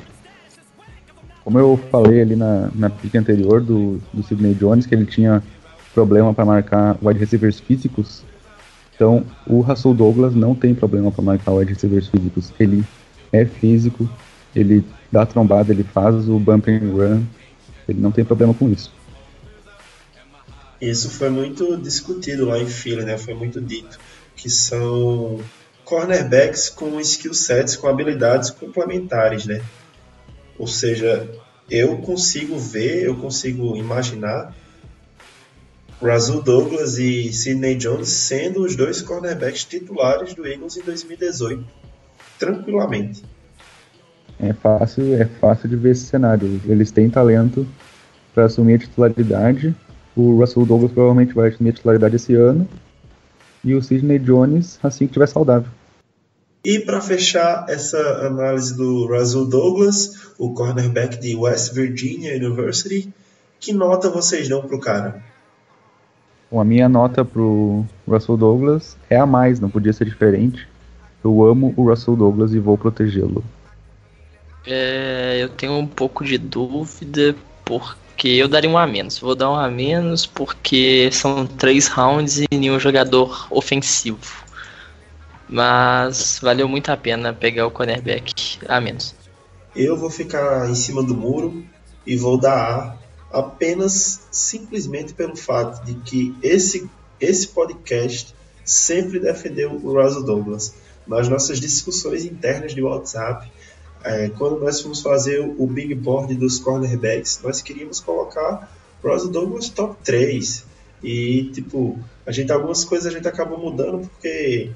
Como eu falei ali na, na pique anterior do, do Sidney Jones, que ele tinha problema para marcar wide receivers físicos, então o Russell Douglas não tem problema para marcar wide receivers físicos. Ele é físico, ele dá trombada, ele faz o bump and run, ele não tem problema com isso. Isso foi muito discutido lá em Philly, né? Foi muito dito que são cornerbacks com skill sets, com habilidades complementares, né? Ou seja, eu consigo ver, eu consigo imaginar Razul Douglas e Sidney Jones sendo os dois cornerbacks titulares do Eagles em 2018, tranquilamente. É fácil, é fácil de ver esse cenário. Eles têm talento para assumir a titularidade. O Russell Douglas provavelmente vai assumir a titularidade esse ano. E o Sidney Jones assim que estiver saudável. E para fechar essa análise do Russell Douglas, o cornerback de West Virginia University, que nota vocês dão pro cara? Bom, a minha nota pro Russell Douglas é a mais, não podia ser diferente. Eu amo o Russell Douglas e vou protegê-lo. É, eu tenho um pouco de dúvida porque eu daria um a menos. Vou dar um a menos porque são três rounds e nenhum jogador ofensivo. Mas valeu muito a pena pegar o cornerback a menos. Eu vou ficar em cima do muro e vou dar A apenas simplesmente pelo fato de que esse, esse podcast sempre defendeu o Russell Douglas. Nas nossas discussões internas de WhatsApp, é, quando nós fomos fazer o big board dos cornerbacks, nós queríamos colocar Russell Douglas top 3. E, tipo, a gente, algumas coisas a gente acabou mudando porque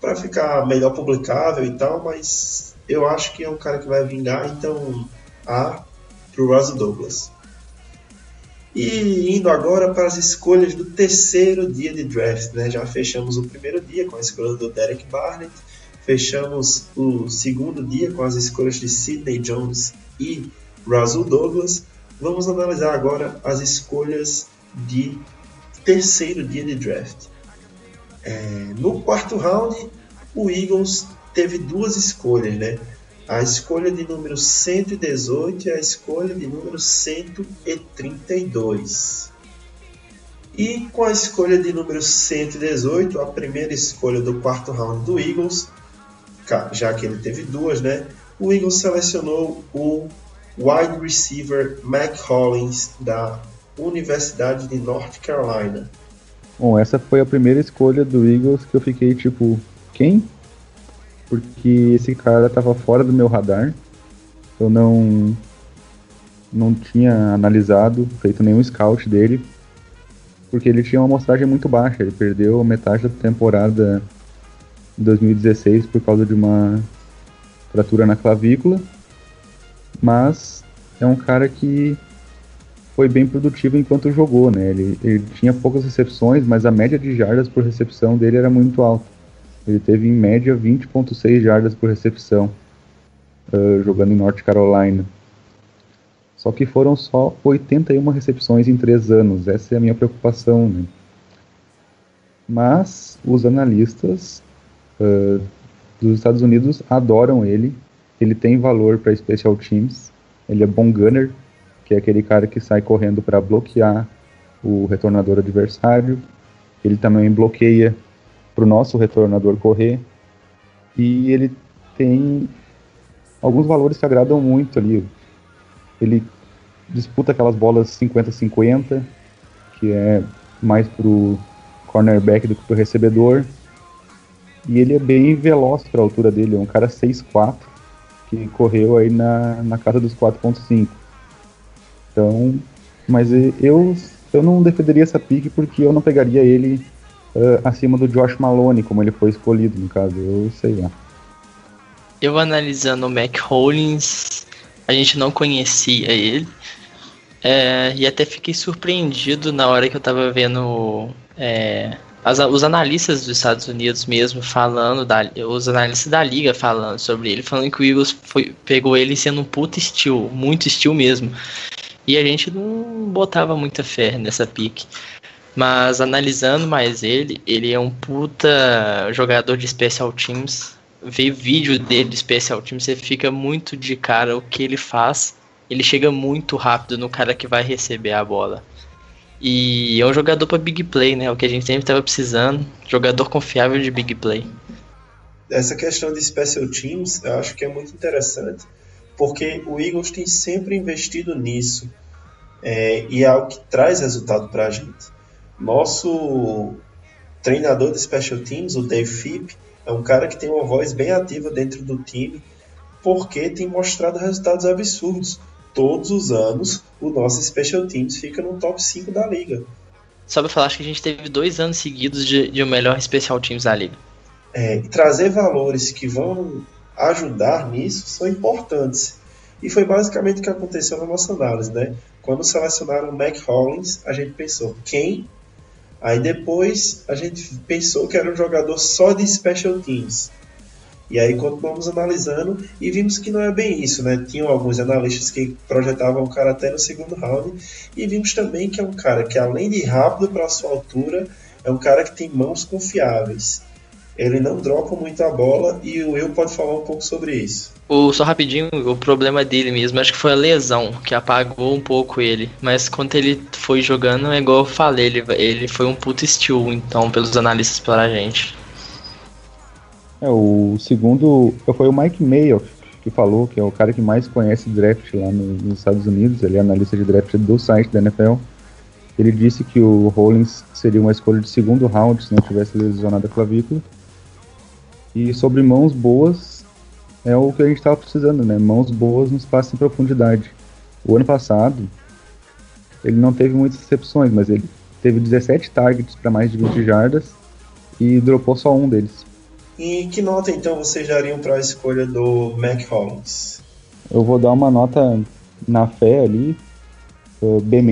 para ficar melhor publicável e tal, mas eu acho que é um cara que vai vingar, então A pro Russell Douglas. E indo agora para as escolhas do terceiro dia de draft, né? Já fechamos o primeiro dia com a escolha do Derek Barnett, Fechamos o segundo dia com as escolhas de Sidney Jones e Russell Douglas. Vamos analisar agora as escolhas de terceiro dia de draft. É, no quarto round, o Eagles teve duas escolhas, né? A escolha de número 118 e a escolha de número 132. E com a escolha de número 118, a primeira escolha do quarto round do Eagles, já que ele teve duas, né? O Eagles selecionou o wide receiver Mac Hollins da Universidade de North Carolina. Bom, essa foi a primeira escolha do Eagles que eu fiquei tipo, quem? Porque esse cara tava fora do meu radar. Eu não não tinha analisado, feito nenhum scout dele, porque ele tinha uma amostragem muito baixa. Ele perdeu metade da temporada em 2016 por causa de uma fratura na clavícula, mas é um cara que foi bem produtivo enquanto jogou, né? Ele, ele tinha poucas recepções, mas a média de jardas por recepção dele era muito alta. Ele teve em média 20.6 jardas por recepção uh, jogando em North Carolina. Só que foram só 81 recepções em 3 anos. Essa é a minha preocupação. Né? Mas os analistas uh, dos Estados Unidos adoram ele. Ele tem valor para special teams. Ele é bom gunner, que é aquele cara que sai correndo para bloquear o retornador adversário. Ele também bloqueia para o nosso retornador correr. E ele tem alguns valores que agradam muito ali. Ele disputa aquelas bolas 50-50, que é mais pro cornerback do que pro recebedor. E ele é bem veloz para a altura dele, é um cara 6'4", que correu aí na, na casa dos 4.5. Então, mas eu, eu não defenderia essa pique porque eu não pegaria ele uh, acima do Josh Malone, como ele foi escolhido, no caso, eu sei lá. Eu analisando o Mac Hollins, a gente não conhecia ele. É, e até fiquei surpreendido na hora que eu tava vendo é, as, os analistas dos Estados Unidos mesmo falando, da, os analistas da liga falando sobre ele, falando que o Eagles foi, pegou ele sendo um puta estilo, muito estilo mesmo. E a gente não botava muita fé nessa pique. Mas analisando mais ele, ele é um puta jogador de special teams. Ver vídeo dele de special teams, você fica muito de cara o que ele faz ele chega muito rápido no cara que vai receber a bola. E é um jogador para big play, né? O que a gente sempre estava precisando. Jogador confiável de big play. Essa questão de special teams eu acho que é muito interessante, porque o Eagles tem sempre investido nisso. É, e é algo que traz resultado para a gente. Nosso treinador de special teams, o Dave Phipp, é um cara que tem uma voz bem ativa dentro do time, porque tem mostrado resultados absurdos. Todos os anos, o nosso special teams fica no top 5 da liga. Só pra falar, acho que a gente teve dois anos seguidos de, de o melhor special teams da liga. É, trazer valores que vão ajudar nisso são importantes. E foi basicamente o que aconteceu na nossa análise, né? Quando selecionaram o Mac Hollins, a gente pensou, quem? Aí depois a gente pensou que era um jogador só de special teams. E aí continuamos analisando e vimos que não é bem isso, né? Tinham alguns analistas que projetavam o cara até no segundo round e vimos também que é um cara que além de rápido para sua altura, é um cara que tem mãos confiáveis. Ele não dropa muito a bola e o Will pode falar um pouco sobre isso. O, só rapidinho, o problema dele mesmo, acho que foi a lesão que apagou um pouco ele. Mas quando ele foi jogando, é igual eu falei, ele, ele foi um puto steal, então, pelos analistas pela gente. É, o segundo foi o Mike Mayoff que falou, que é o cara que mais conhece draft lá no, nos Estados Unidos, ele é analista de draft do site da NFL. Ele disse que o Rollins seria uma escolha de segundo round se não tivesse lesionado a clavícula. E sobre mãos boas, é o que a gente estava precisando, né? Mãos boas no espaço em profundidade. O ano passado, ele não teve muitas recepções, mas ele teve 17 targets para mais de 20 jardas e dropou só um deles. E que nota então vocês dariam para a escolha do Mac Hollins? Eu vou dar uma nota na fé ali, uh, B-.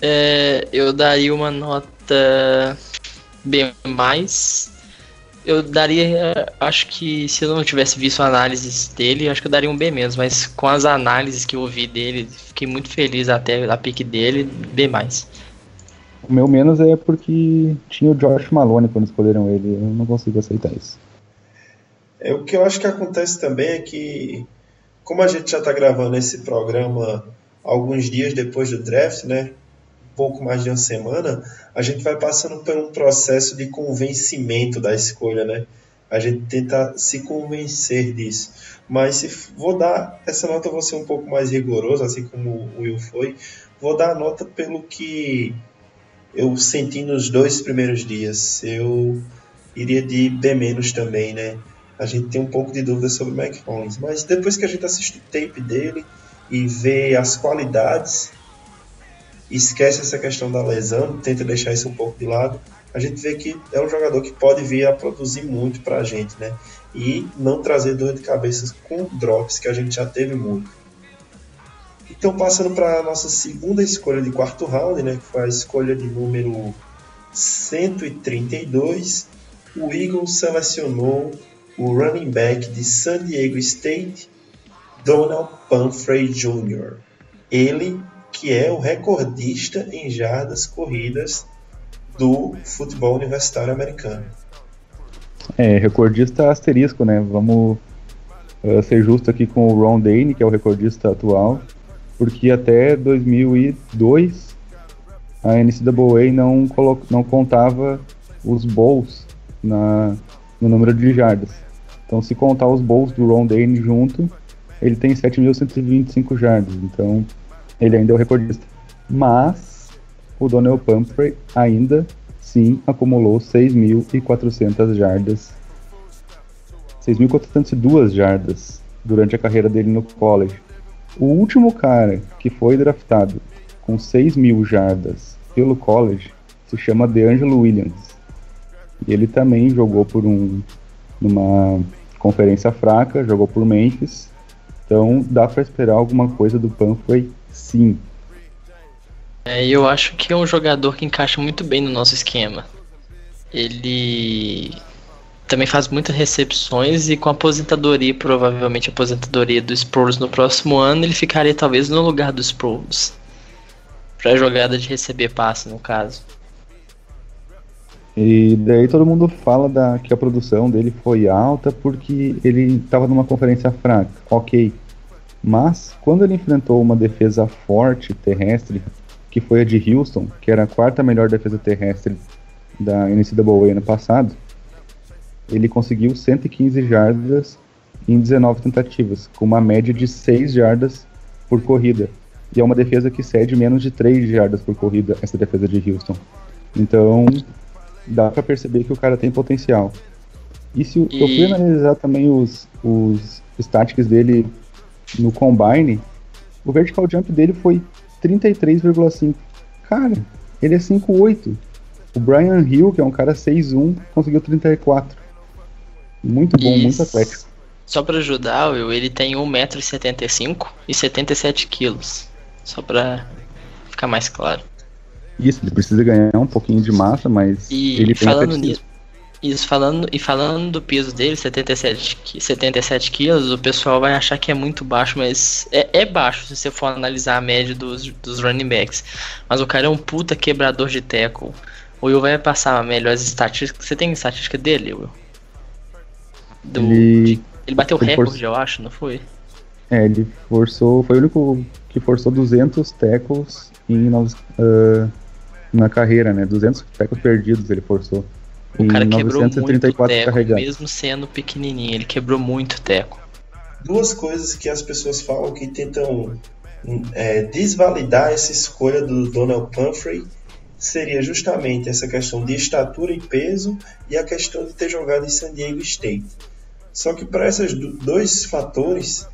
É, eu daria uma nota B eu daria, acho que se eu não tivesse visto análises dele, acho que eu daria um B menos, mas com as análises que eu vi dele, fiquei muito feliz até a pique dele, B mais. O meu menos é porque tinha o Josh Malone quando escolheram ele, eu não consigo aceitar isso. É, o que eu acho que acontece também é que, como a gente já está gravando esse programa alguns dias depois do draft, né? Pouco mais de uma semana, a gente vai passando por um processo de convencimento da escolha, né? A gente tenta se convencer disso. Mas se vou dar essa nota, vou ser um pouco mais rigoroso, assim como o Will foi. Vou dar a nota pelo que eu senti nos dois primeiros dias. Eu iria de B também, né? A gente tem um pouco de dúvida sobre o Mac Hollins, mas depois que a gente assiste o tape dele e vê as qualidades esquece essa questão da lesão, tenta deixar isso um pouco de lado, a gente vê que é um jogador que pode vir a produzir muito para a gente, né? E não trazer dor de cabeça com drops, que a gente já teve muito. Então, passando para a nossa segunda escolha de quarto round, né? Que foi a escolha de número 132, o Eagles selecionou o running back de San Diego State, Donald Pumphrey Jr. Ele que é o recordista em jardas corridas do futebol universitário americano. É, recordista asterisco, né? Vamos uh, ser justo aqui com o Ron Dane, que é o recordista atual, porque até 2002 a NCAA não, não contava os bowls na, no número de jardas. Então, se contar os bowls do Ron Dane junto, ele tem 7.125 jardas. Então, ele ainda é o recordista. Mas o Donald Pumphrey ainda sim acumulou 6.400 jardas. 6.402 jardas durante a carreira dele no college. O último cara que foi draftado com 6 mil jardas pelo college se chama DeAngelo Williams. E ele também jogou por um numa conferência fraca, jogou por Memphis. Então dá para esperar alguma coisa do Pumphrey Sim. É, eu acho que é um jogador que encaixa muito bem no nosso esquema. Ele também faz muitas recepções e com a aposentadoria, provavelmente a aposentadoria do Sproles no próximo ano, ele ficaria talvez no lugar do Sproles. Pra jogada de receber passe, no caso. E daí todo mundo fala da, que a produção dele foi alta porque ele estava numa conferência fraca. Ok. Mas, quando ele enfrentou uma defesa forte terrestre, que foi a de Houston, que era a quarta melhor defesa terrestre da NCAA ano passado, ele conseguiu 115 jardas em 19 tentativas, com uma média de 6 jardas por corrida. E é uma defesa que cede menos de 3 jardas por corrida, essa defesa de Houston. Então, dá para perceber que o cara tem potencial. E se e... eu fui analisar também os, os statics dele no combine, o vertical jump dele foi 33,5. Cara, ele é 5,8. O Brian Hill, que é um cara 6'1, conseguiu 34. Muito bom, Isso. muito atlético. Só para ajudar, Will, ele tem 1,75m e 77kg. Só pra ficar mais claro. Isso, ele precisa ganhar um pouquinho de massa, mas e ele tem falando nisso. Isso, falando, e falando do peso dele, 77, 77 quilos, o pessoal vai achar que é muito baixo, mas é, é, baixo se você for analisar a média dos, dos running backs. Mas o cara é um puta quebrador de tackle. O Will vai passar melhores estatísticas. Você tem estatística dele, Will? Do, ele, de, ele bateu o recorde, forçou, eu acho, não foi? É, ele forçou. Foi o único que forçou 200 tackles em, uh, na carreira, né? 200 tackles perdidos ele forçou. O cara quebrou muito teco, mesmo sendo pequenininho, ele quebrou muito teco. Duas coisas que as pessoas falam que tentam é, desvalidar essa escolha do Donald Pumphrey seria justamente essa questão de estatura e peso e a questão de ter jogado em San Diego State. Só que para esses dois fatores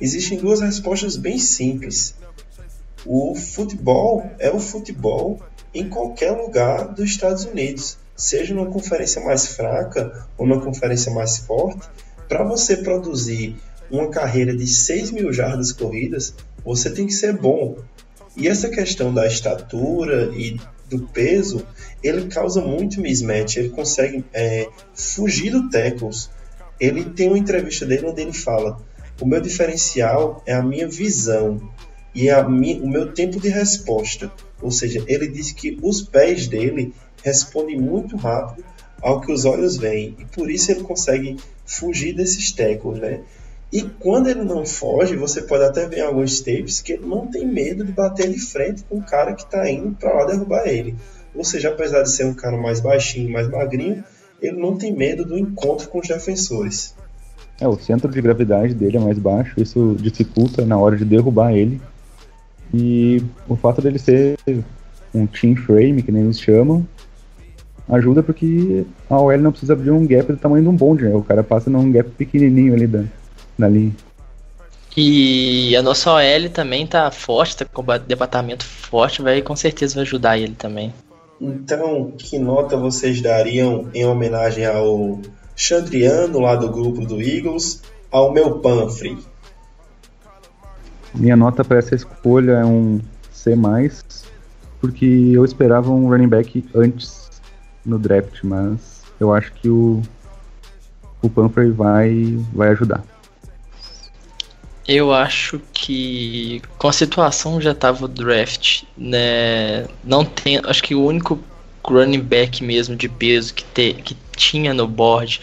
existem duas respostas bem simples. O futebol é o futebol em qualquer lugar dos Estados Unidos seja numa conferência mais fraca ou numa conferência mais forte, para você produzir uma carreira de 6 mil jardas corridas, você tem que ser bom. E essa questão da estatura e do peso, ele causa muito mismatch, ele consegue é, fugir do tackles. Ele tem uma entrevista dele onde ele fala: o meu diferencial é a minha visão e a mi, o meu tempo de resposta. Ou seja, ele disse que os pés dele responde muito rápido ao que os olhos veem e por isso ele consegue fugir desses tackles, né? E quando ele não foge, você pode até ver alguns tapes que ele não tem medo de bater de frente com o cara que está indo para lá derrubar ele. Ou seja, apesar de ser um cara mais baixinho, mais magrinho, ele não tem medo do encontro com os defensores. É, o centro de gravidade dele é mais baixo, isso dificulta na hora de derrubar ele. E o fato dele ser um team frame, que nem eles chamam, ajuda porque a OL não precisa abrir um gap do tamanho de um bonde, né? O cara passa num gap pequenininho ali da, na linha. E a nossa OL também tá forte, tá com departamento forte, vai com certeza vai ajudar ele também. Então, que nota vocês dariam em homenagem ao Chandriano lá do grupo do Eagles, ao meu Panfrey? Minha nota para essa escolha é um C+, porque eu esperava um running back antes no draft, mas eu acho que o, o Pumphrey vai, vai ajudar. Eu acho que com a situação já tava o draft, né? Não tem, acho que o único running back mesmo de peso que, te, que tinha no board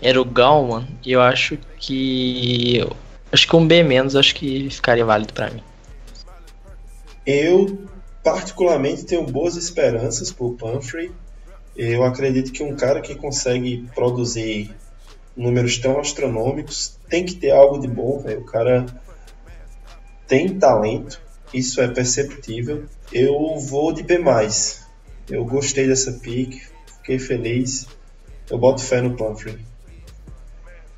era o Galman. E eu acho que acho que um B menos acho que ficaria válido para mim. Eu particularmente tenho boas esperanças por Pumphrey eu acredito que um cara que consegue produzir números tão astronômicos tem que ter algo de bom, velho. O cara tem talento, isso é perceptível. Eu vou de B+. Eu gostei dessa pick, fiquei feliz. Eu boto fé no Pumphrey.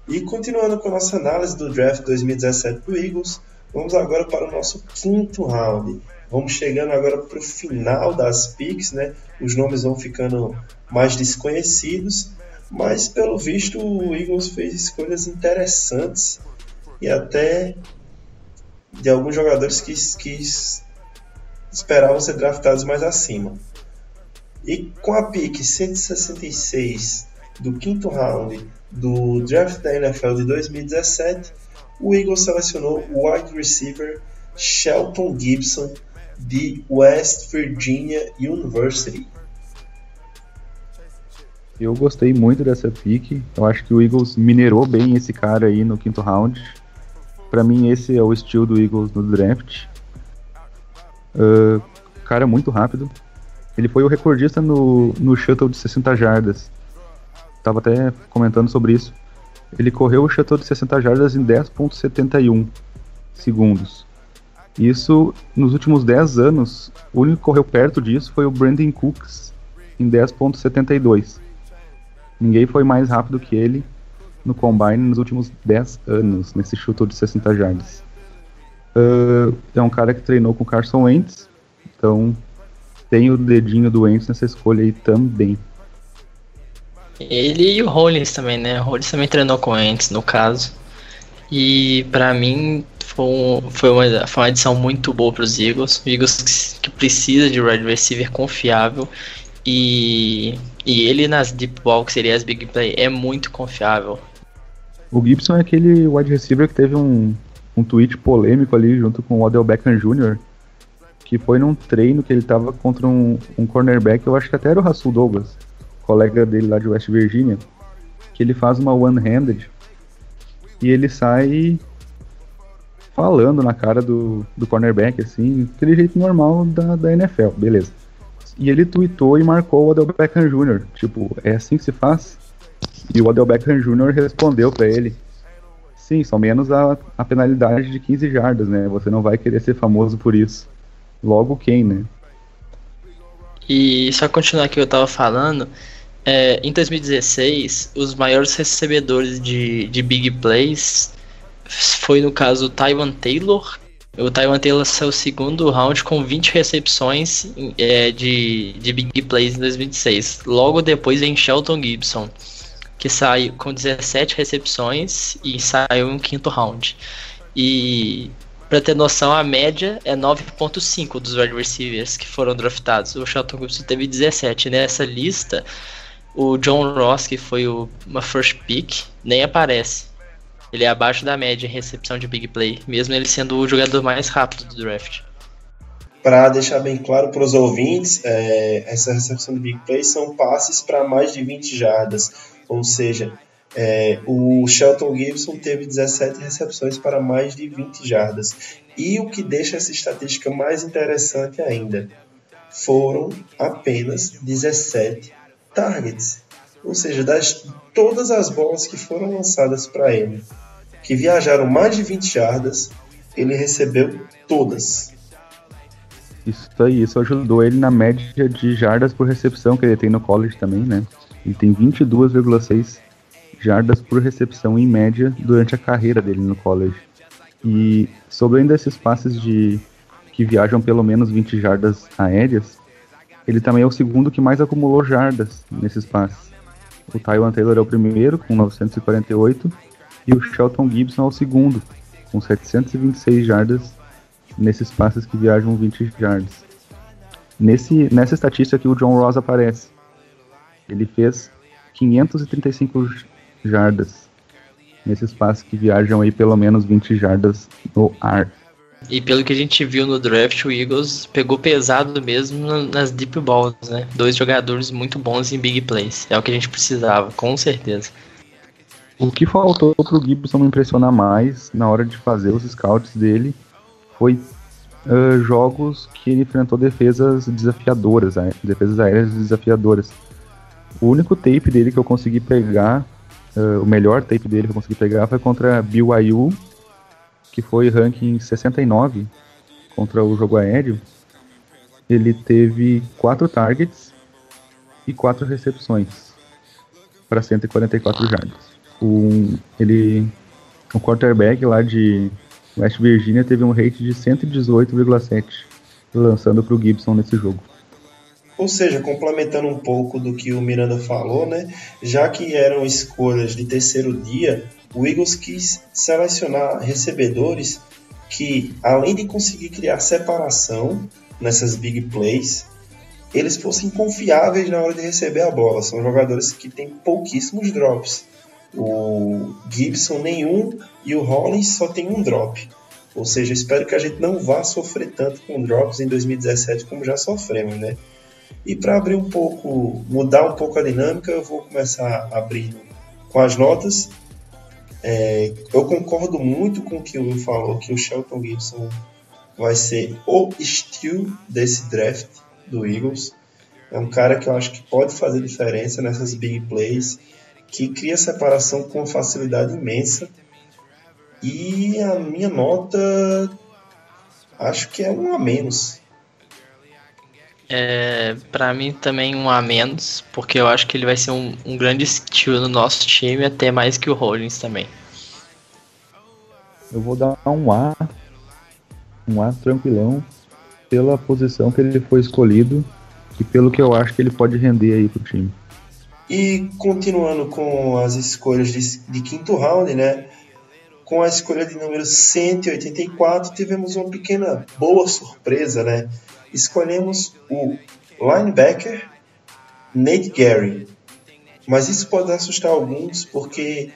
E continuando com a nossa análise do draft 2017 do Eagles, vamos agora para o nosso quinto round. Vamos chegando agora para o final das picks, né? Os nomes vão ficando mais desconhecidos, mas pelo visto o Eagles fez escolhas interessantes e até de alguns jogadores que, que esperavam ser draftados mais acima. E com a pick 166 do quinto round do draft da NFL de 2017, o Eagles selecionou o wide receiver Shelton Gibson de West Virginia University. Eu gostei muito dessa pick. Eu acho que o Eagles minerou bem esse cara aí no quinto round. Para mim, esse é o estilo do Eagles no draft. Uh, cara muito rápido. Ele foi o recordista no, no shuttle de 60 jardas. Tava até comentando sobre isso. Ele correu o shuttle de 60 jardas em 10.71 segundos. Isso, nos últimos 10 anos, o único que correu perto disso foi o Brandon Cooks, em 10.72. Ninguém foi mais rápido que ele no Combine nos últimos 10 anos, nesse shuttle de 60 jardas. Uh, é um cara que treinou com Carson Wentz, então tem o dedinho do Wentz nessa escolha aí também. Ele e o Rollins também, né? O Rollins também treinou com o Wentz, no caso. E para mim foi, foi, uma, foi uma adição muito boa para os Eagles. Eagles que, precisa de wide receiver confiável. E, e ele nas deep ball, que seria as big play, é muito confiável. O Gibson é aquele wide receiver que teve um, um tweet polêmico ali junto com o Odell Beckham Jr., que foi num treino que ele tava contra um, um cornerback, eu acho que até era o Russell Douglas, colega dele lá de West Virginia, que ele faz uma one-handed e ele sai falando na cara do, do cornerback, assim, aquele jeito normal da, da NFL, beleza. E ele tweetou e marcou o Odell Beckham Jr., tipo, é assim que se faz? E o Odell Beckham Jr. respondeu para ele, sim, só menos a, a penalidade de 15 jardas, né, você não vai querer ser famoso por isso. Logo quem, né? E só continuar aqui eu tava falando, é, em 2016, os maiores recebedores de, de big plays foi no caso o Taiwan Taylor. O Taiwan Taylor saiu segundo round com 20 recepções é, de, de big plays em 2016. Logo depois vem Shelton Gibson, que saiu com 17 recepções e saiu em quinto round. E Pra ter noção, a média é 9.5 dos wide receivers que foram draftados. O Shelton Gibson teve 17. Nessa lista, o John Ross, que foi o, uma first pick, nem aparece. Ele é abaixo da média em recepção de big play, mesmo ele sendo o jogador mais rápido do draft. Para deixar bem claro para os ouvintes, é, essa recepção de big play são passes para mais de 20 jardas, ou seja, é, o Shelton Gibson teve 17 recepções para mais de 20 jardas. E o que deixa essa estatística mais interessante ainda, foram apenas 17 targets. Ou seja, das todas as bolas que foram lançadas para ele, que viajaram mais de 20 jardas, ele recebeu todas. Isso aí, isso ajudou ele na média de jardas por recepção que ele tem no college também, né? Ele tem 22,6 jardas por recepção em média durante a carreira dele no college. E sobre ainda esses passes de que viajam pelo menos 20 jardas aéreas, ele também é o segundo que mais acumulou jardas nesses passes. O Taiwan Taylor é o primeiro, com 948, e o Shelton Gibson é o segundo, com 726 jardas nesses passes que viajam 20 jardas. Nesse, nessa estatística que o John Ross aparece, ele fez 535 jardas nesses passes que viajam aí pelo menos 20 jardas no ar. E pelo que a gente viu no draft, o Eagles pegou pesado mesmo nas deep balls, né? Dois jogadores muito bons em big plays. É o que a gente precisava, com certeza. O que faltou pro Gibson impressionar mais na hora de fazer os scouts dele foi uh, jogos que ele enfrentou defesas desafiadoras, né? defesas aéreas desafiadoras. O único tape dele que eu consegui pegar Uh, o melhor tape dele que eu consegui pegar foi contra BYU, que foi ranking 69 contra o jogo aéreo. Ele teve 4 targets e 4 recepções para 144 jardas. Um, ele, o quarterback lá de West Virginia teve um rate de 118,7 lançando para o Gibson nesse jogo. Ou seja, complementando um pouco do que o Miranda falou, né? Já que eram escolhas de terceiro dia, o Eagles quis selecionar recebedores que, além de conseguir criar separação nessas big plays, eles fossem confiáveis na hora de receber a bola. São jogadores que têm pouquíssimos drops. O Gibson nenhum e o Hollins só tem um drop. Ou seja, espero que a gente não vá sofrer tanto com drops em 2017 como já sofremos, né? E para abrir um pouco, mudar um pouco a dinâmica, eu vou começar abrindo com as notas. É, eu concordo muito com o que o Will falou, que o Shelton Gibson vai ser o estilo desse draft do Eagles. É um cara que eu acho que pode fazer diferença nessas big plays, que cria separação com uma facilidade imensa. E a minha nota acho que é um a menos. É, para mim também um a menos, porque eu acho que ele vai ser um, um grande estilo no nosso time, até mais que o Hollins também. Eu vou dar um A, um A tranquilão, pela posição que ele foi escolhido e pelo que eu acho que ele pode render aí pro time. E continuando com as escolhas de, de quinto round, né? Com a escolha de número 184, tivemos uma pequena boa surpresa, né? Escolhemos o linebacker Nate Gary. Mas isso pode assustar alguns porque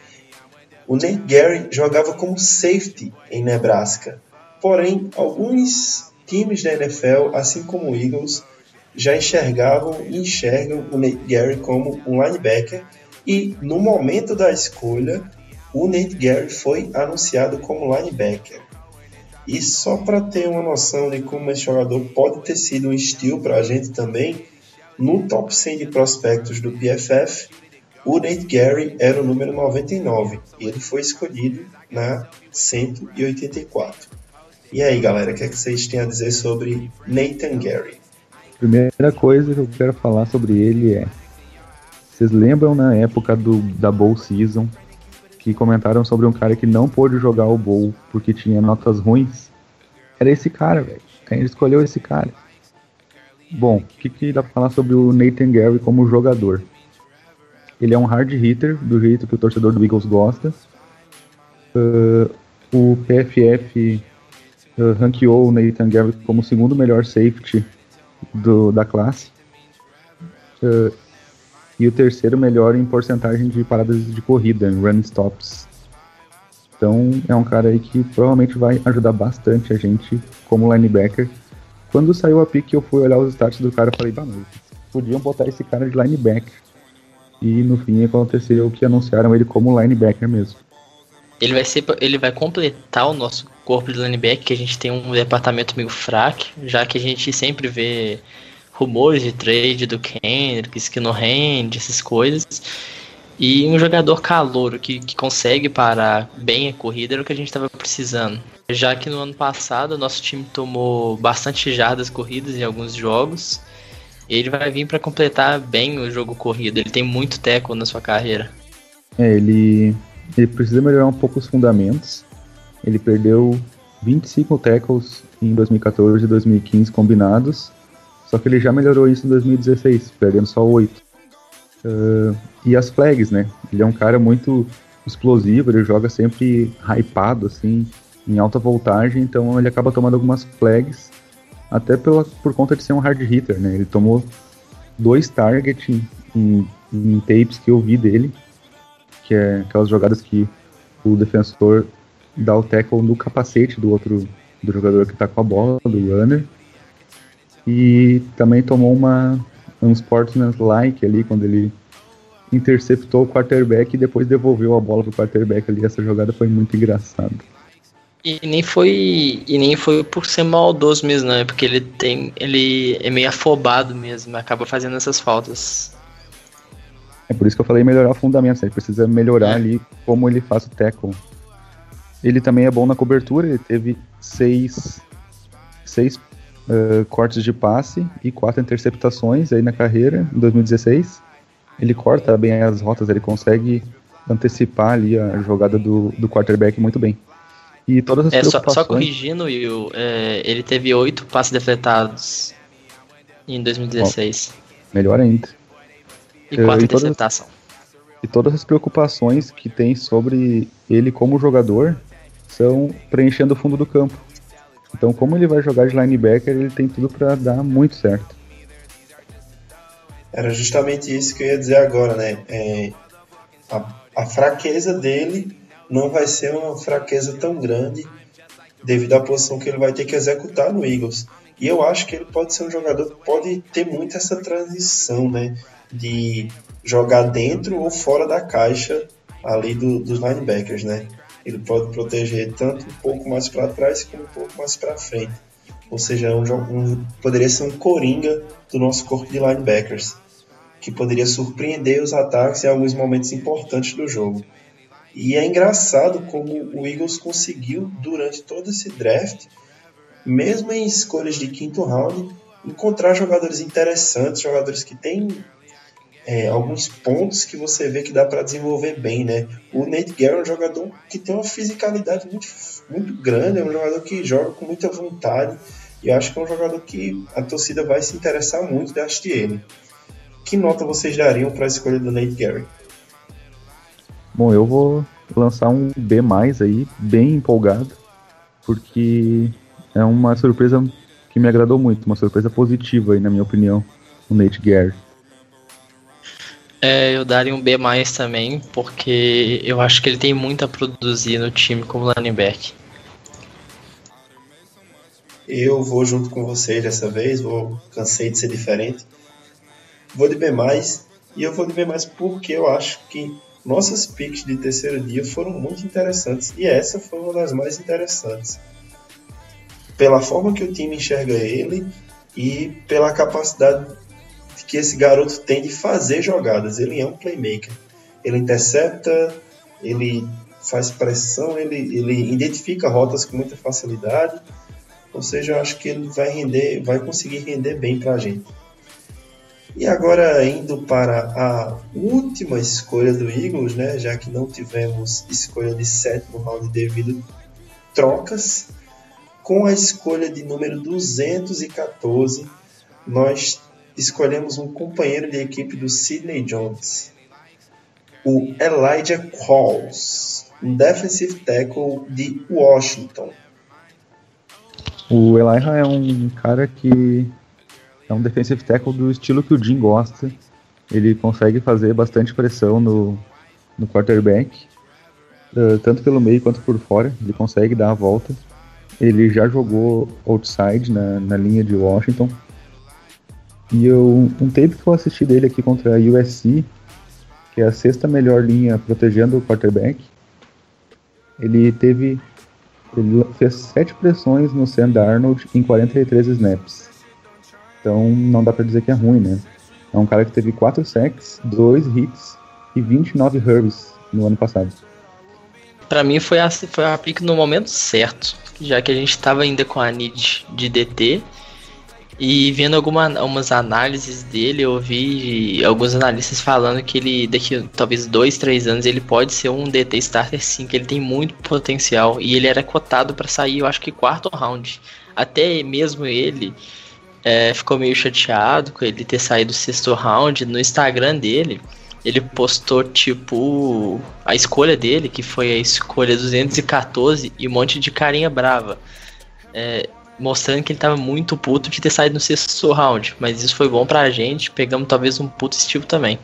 o Nate Gary jogava como safety em Nebraska. Porém, alguns times da NFL, assim como o Eagles, já enxergavam e enxergam o Nate Gary como um linebacker e no momento da escolha, o Nate Gary foi anunciado como linebacker. E só para ter uma noção de como esse jogador pode ter sido um estilo para a gente também, no top 100 de prospectos do PFF, o Nate Gary era o número 99 e ele foi escolhido na 184. E aí, galera, o que, é que vocês têm a dizer sobre Nathan Gary? Primeira coisa que eu quero falar sobre ele é: vocês lembram na época do, da Bowl Season que comentaram sobre um cara que não pôde jogar o bowl porque tinha notas ruins, era esse cara, velho. Ele escolheu esse cara. Bom, o que, que dá pra falar sobre o Nathan Gary como jogador? Ele é um hard hitter, do jeito que o torcedor do Eagles gosta. Uh, o PFF uh, ranqueou o Nathan Gary como o segundo melhor safety do, da classe. Uh, e o terceiro melhor em porcentagem de paradas de corrida, em run stops. Então é um cara aí que provavelmente vai ajudar bastante a gente como linebacker. Quando saiu a pick eu fui olhar os stats do cara e falei, bah, mas podiam botar esse cara de linebacker. E no fim aconteceu que anunciaram ele como linebacker mesmo. Ele vai ser, ele vai completar o nosso corpo de linebacker, que a gente tem um departamento meio fraco, já que a gente sempre vê rumores de trade do Kendricks que não rende, essas coisas. E um jogador calouro que, que consegue parar bem a corrida era o que a gente estava precisando. Já que no ano passado o nosso time tomou bastante jardas corridas em alguns jogos, ele vai vir para completar bem o jogo corrido. Ele tem muito teco na sua carreira. É, ele, ele precisa melhorar um pouco os fundamentos. Ele perdeu 25 tackles em 2014 e 2015 combinados só que ele já melhorou isso em 2016, perdendo só 8. Uh, e as flags, né? Ele é um cara muito explosivo, ele joga sempre hypado, assim, em alta voltagem, então ele acaba tomando algumas flags, até pela, por conta de ser um hard hitter, né? Ele tomou dois targets em, em, em tapes que eu vi dele, que é aquelas jogadas que o defensor dá o tackle no capacete do outro do jogador que tá com a bola, do runner, e também tomou uma um sportsman-like ali quando ele interceptou o quarterback e depois devolveu a bola pro quarterback ali. Essa jogada foi muito engraçada. E nem foi e nem foi por ser maldoso mesmo, né? Porque ele tem ele é meio afobado mesmo, acaba fazendo essas faltas. É por isso que eu falei melhorar o fundamento, ele precisa melhorar é. ali como ele faz o tackle. Ele também é bom na cobertura, ele teve seis, seis uh, cortes de passe e quatro interceptações aí na carreira, em 2016. Ele corta bem as rotas, ele consegue antecipar ali a jogada do, do quarterback muito bem. E todas as é, só, só corrigindo, Will, é, ele teve oito passes defletados em 2016. Bom, melhor ainda. E quatro uh, interceptações. E todas as preocupações que tem sobre ele como jogador são preenchendo o fundo do campo. Então, como ele vai jogar de linebacker, ele tem tudo para dar muito certo. Era justamente isso que eu ia dizer agora, né? É, a, a fraqueza dele não vai ser uma fraqueza tão grande devido à posição que ele vai ter que executar no Eagles. E eu acho que ele pode ser um jogador que pode ter muito essa transição, né? De jogar dentro ou fora da caixa ali do, dos linebackers, né? Ele pode proteger tanto um pouco mais para trás como um pouco mais para frente. Ou seja, um, um, poderia ser um coringa do nosso corpo de linebackers, que poderia surpreender os ataques em alguns momentos importantes do jogo. E é engraçado como o Eagles conseguiu, durante todo esse draft, mesmo em escolhas de quinto round, encontrar jogadores interessantes, jogadores que têm é, alguns pontos que você vê que dá para desenvolver bem, né? O Nate Gary é um jogador que tem uma fisicalidade muito, muito grande, é um jogador que joga com muita vontade e acho que é um jogador que a torcida vai se interessar muito de assistir ele. Que nota vocês dariam para a escolha do Nate Gary? Bom, eu vou lançar um B aí, bem empolgado, porque é uma surpresa que me agradou muito, uma surpresa positiva aí, na minha opinião, o Nate Gary. É, eu daria um B também, porque eu acho que ele tem muito a produzir no time como linebacker. Eu vou junto com vocês dessa vez, vou cansei de ser diferente. Vou de B+, e eu vou de B+, porque eu acho que nossas picks de terceiro dia foram muito interessantes, e essa foi uma das mais interessantes. Pela forma que o time enxerga ele e pela capacidade que esse garoto tem de fazer jogadas. Ele é um playmaker. Ele intercepta, ele faz pressão, ele, ele identifica rotas com muita facilidade. Ou seja, eu acho que ele vai render, vai conseguir render bem para a gente. E agora indo para a última escolha do Eagles, né, já que não tivemos escolha de sétimo round devido trocas, com a escolha de número 214, nós escolhemos um companheiro de equipe do Sidney Jones, o Elijah Qualls, um defensive tackle de Washington. O Elijah é um cara que é um defensive tackle do estilo que o Jim gosta. Ele consegue fazer bastante pressão no, no quarterback, uh, tanto pelo meio quanto por fora. Ele consegue dar a volta. Ele já jogou outside na, na linha de Washington, e eu, um tape que eu assisti dele aqui contra a USC, que é a sexta melhor linha protegendo o quarterback, ele teve. Ele fez sete pressões no Sam Darnold em 43 snaps. Então não dá pra dizer que é ruim, né? É um cara que teve 4 sacks, 2 hits e 29 hurries no ano passado. Para mim foi a, foi a pick no momento certo, já que a gente estava ainda com a need de DT e vendo algumas análises dele, eu vi alguns analistas falando que ele, daqui talvez dois, três anos, ele pode ser um DT starter sim, que ele tem muito potencial. E ele era cotado para sair, eu acho que quarto round. Até mesmo ele é, ficou meio chateado com ele ter saído do sexto round. No Instagram dele, ele postou tipo a escolha dele, que foi a escolha 214, e um monte de carinha brava. É, mostrando que ele tava muito puto de ter saído no sexto round. Mas isso foi bom pra gente, pegamos talvez um puto estilo também.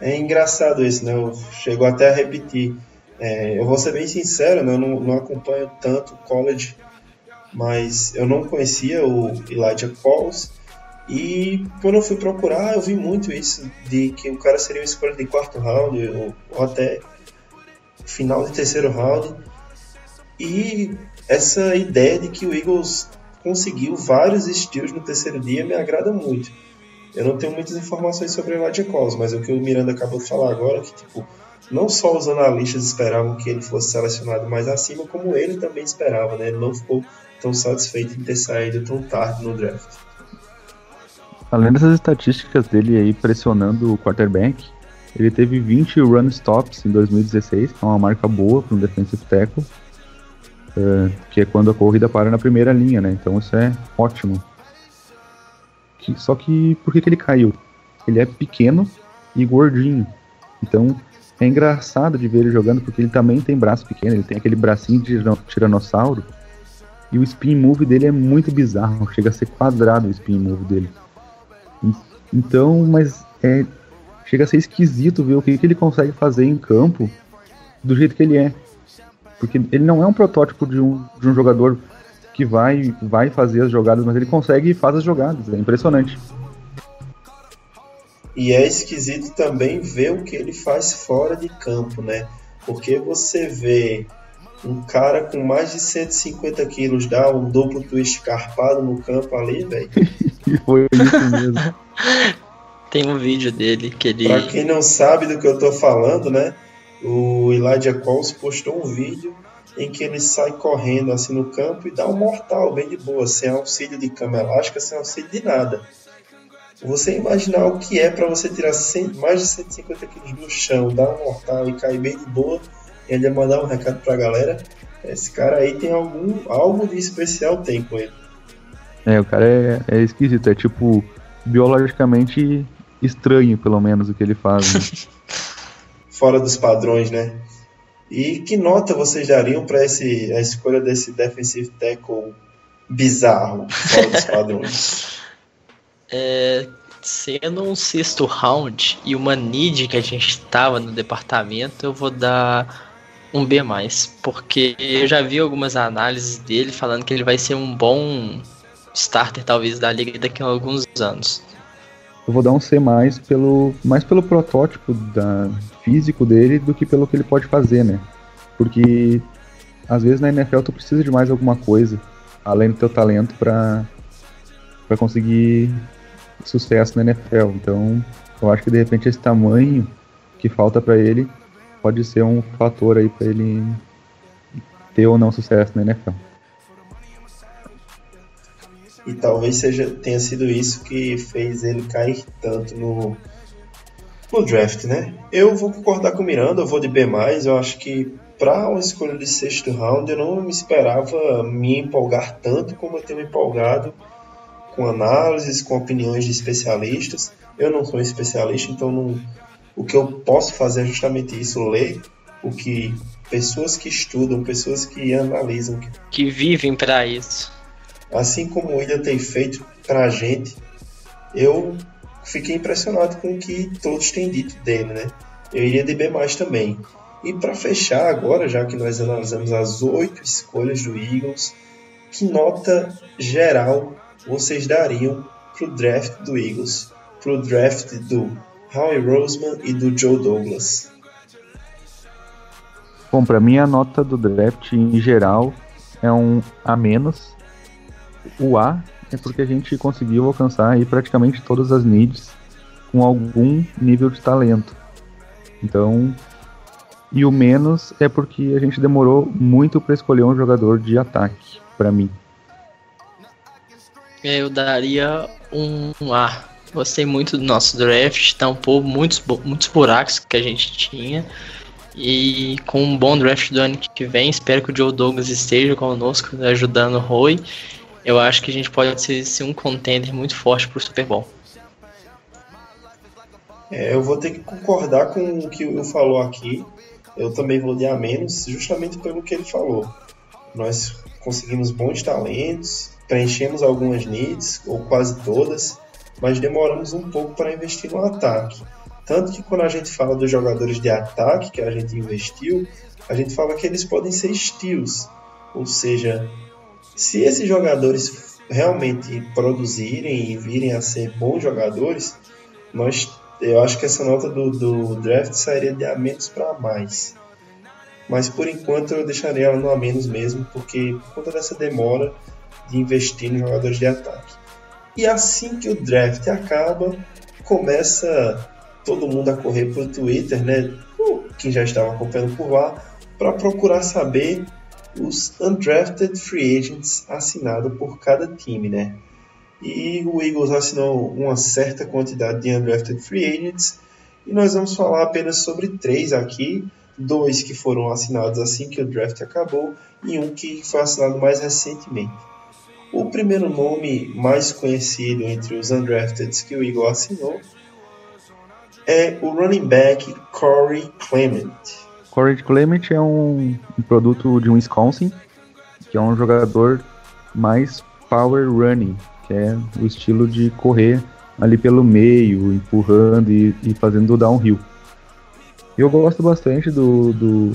É engraçado isso, né? Chegou até a repetir. É, eu vou ser bem sincero, né? eu não, não acompanho tanto college, mas eu não conhecia o Elijah Pauls. E quando eu fui procurar, eu vi muito isso, de que o cara seria uma escolha de quarto round, ou, ou até final de terceiro round. E essa ideia de que o Eagles conseguiu vários estilos no terceiro dia me agrada muito. Eu não tenho muitas informações sobre o Elijah Collins, mas o que o Miranda acabou de falar agora é que, tipo, não só os analistas esperavam que ele fosse selecionado mais acima, como ele também esperava, né? Ele não ficou tão satisfeito em ter saído tão tarde no draft. Além dessas estatísticas dele aí pressionando o quarterback, ele teve 20 run stops em 2016, que é uma marca boa para um defensive tackle, é, que é quando a corrida para na primeira linha, né? Então isso é ótimo. Que, só que por que, que ele caiu? Ele é pequeno e gordinho. Então é engraçado de ver ele jogando porque ele também tem braço pequeno, ele tem aquele bracinho de tiranossauro. E o spin move dele é muito bizarro, chega a ser quadrado o spin move dele. Então, mas é chega a ser esquisito ver o que, que ele consegue fazer em campo do jeito que ele é. Porque ele não é um protótipo de um, de um jogador que vai, vai fazer as jogadas, mas ele consegue e faz as jogadas. É impressionante. E é esquisito também ver o que ele faz fora de campo, né? Porque você vê um cara com mais de 150 quilos dar um duplo twist carpado no campo ali, velho. Foi isso mesmo. Tem um vídeo dele que ele. Pra quem não sabe do que eu tô falando, né? O Elijah Coles postou um vídeo em que ele sai correndo assim no campo e dá um mortal bem de boa, sem auxílio de cama elástica, sem auxílio de nada. Você imaginar o que é para você tirar 100, mais de 150 quilos do chão, dar um mortal e cair bem de boa e ainda mandar um recado pra galera, esse cara aí tem algum algo de especial tem com ele. É, o cara é, é esquisito, é tipo biologicamente estranho, pelo menos, o que ele faz. Né? Fora dos padrões, né? E que nota vocês dariam para a escolha desse defensive tackle bizarro, fora dos padrões? É, sendo um sexto round e uma need que a gente estava no departamento, eu vou dar um B+, porque eu já vi algumas análises dele falando que ele vai ser um bom starter talvez da liga daqui a alguns anos. Eu vou dar um C mais pelo mais pelo protótipo da físico dele do que pelo que ele pode fazer, né? Porque às vezes na NFL tu precisa de mais alguma coisa além do teu talento para para conseguir sucesso na NFL. Então, eu acho que de repente esse tamanho que falta para ele pode ser um fator aí para ele ter ou não sucesso na NFL. E talvez seja tenha sido isso que fez ele cair tanto no, no draft, né? Eu vou concordar com o Miranda, eu vou de B+, eu acho que para uma escolha de sexto round eu não me esperava me empolgar tanto como eu tenho me empolgado com análises, com opiniões de especialistas. Eu não sou especialista, então não, o que eu posso fazer é justamente isso, ler o que pessoas que estudam, pessoas que analisam. Que vivem para isso. Assim como o William tem feito para a gente, eu fiquei impressionado com o que todos têm dito dele, né? Eu iria de B mais também. E para fechar agora, já que nós analisamos as oito escolhas do Eagles, que nota geral vocês dariam pro draft do Eagles, pro draft do Howie Roseman e do Joe Douglas? Bom, para mim a nota do draft em geral é um A menos. O A é porque a gente conseguiu alcançar aí praticamente todas as needs com algum nível de talento. Então, e o menos é porque a gente demorou muito para escolher um jogador de ataque, para mim. Eu daria um A. Gostei muito do nosso draft, tampou muitos, muitos buracos que a gente tinha. E com um bom draft do ano que vem, espero que o Joe Douglas esteja conosco, ajudando o Roy. Eu acho que a gente pode ser, ser um contender muito forte para o Super Bowl. É, eu vou ter que concordar com o que o falou aqui. Eu também vou dar a menos, justamente pelo que ele falou. Nós conseguimos bons talentos, preenchemos algumas needs, ou quase todas, mas demoramos um pouco para investir no ataque. Tanto que quando a gente fala dos jogadores de ataque que a gente investiu, a gente fala que eles podem ser steals. Ou seja, se esses jogadores realmente produzirem e virem a ser bons jogadores, nós, eu acho que essa nota do, do draft sairia de a menos para mais. Mas por enquanto eu deixaria ela no a menos mesmo, porque por conta dessa demora de investir nos jogadores de ataque. E assim que o draft acaba, começa todo mundo a correr para o Twitter, né? Quem já estava acompanhando por lá, para procurar saber os undrafted free agents assinados por cada time, né? E o Eagles assinou uma certa quantidade de undrafted free agents e nós vamos falar apenas sobre três aqui, dois que foram assinados assim que o draft acabou e um que foi assinado mais recentemente. O primeiro nome mais conhecido entre os undrafted que o Eagle assinou é o running back Corey Clement. Corey Clement é um, produto de Wisconsin, que é um jogador mais power running, que é o estilo de correr ali pelo meio, empurrando e, e fazendo downhill. Eu gosto bastante do, do,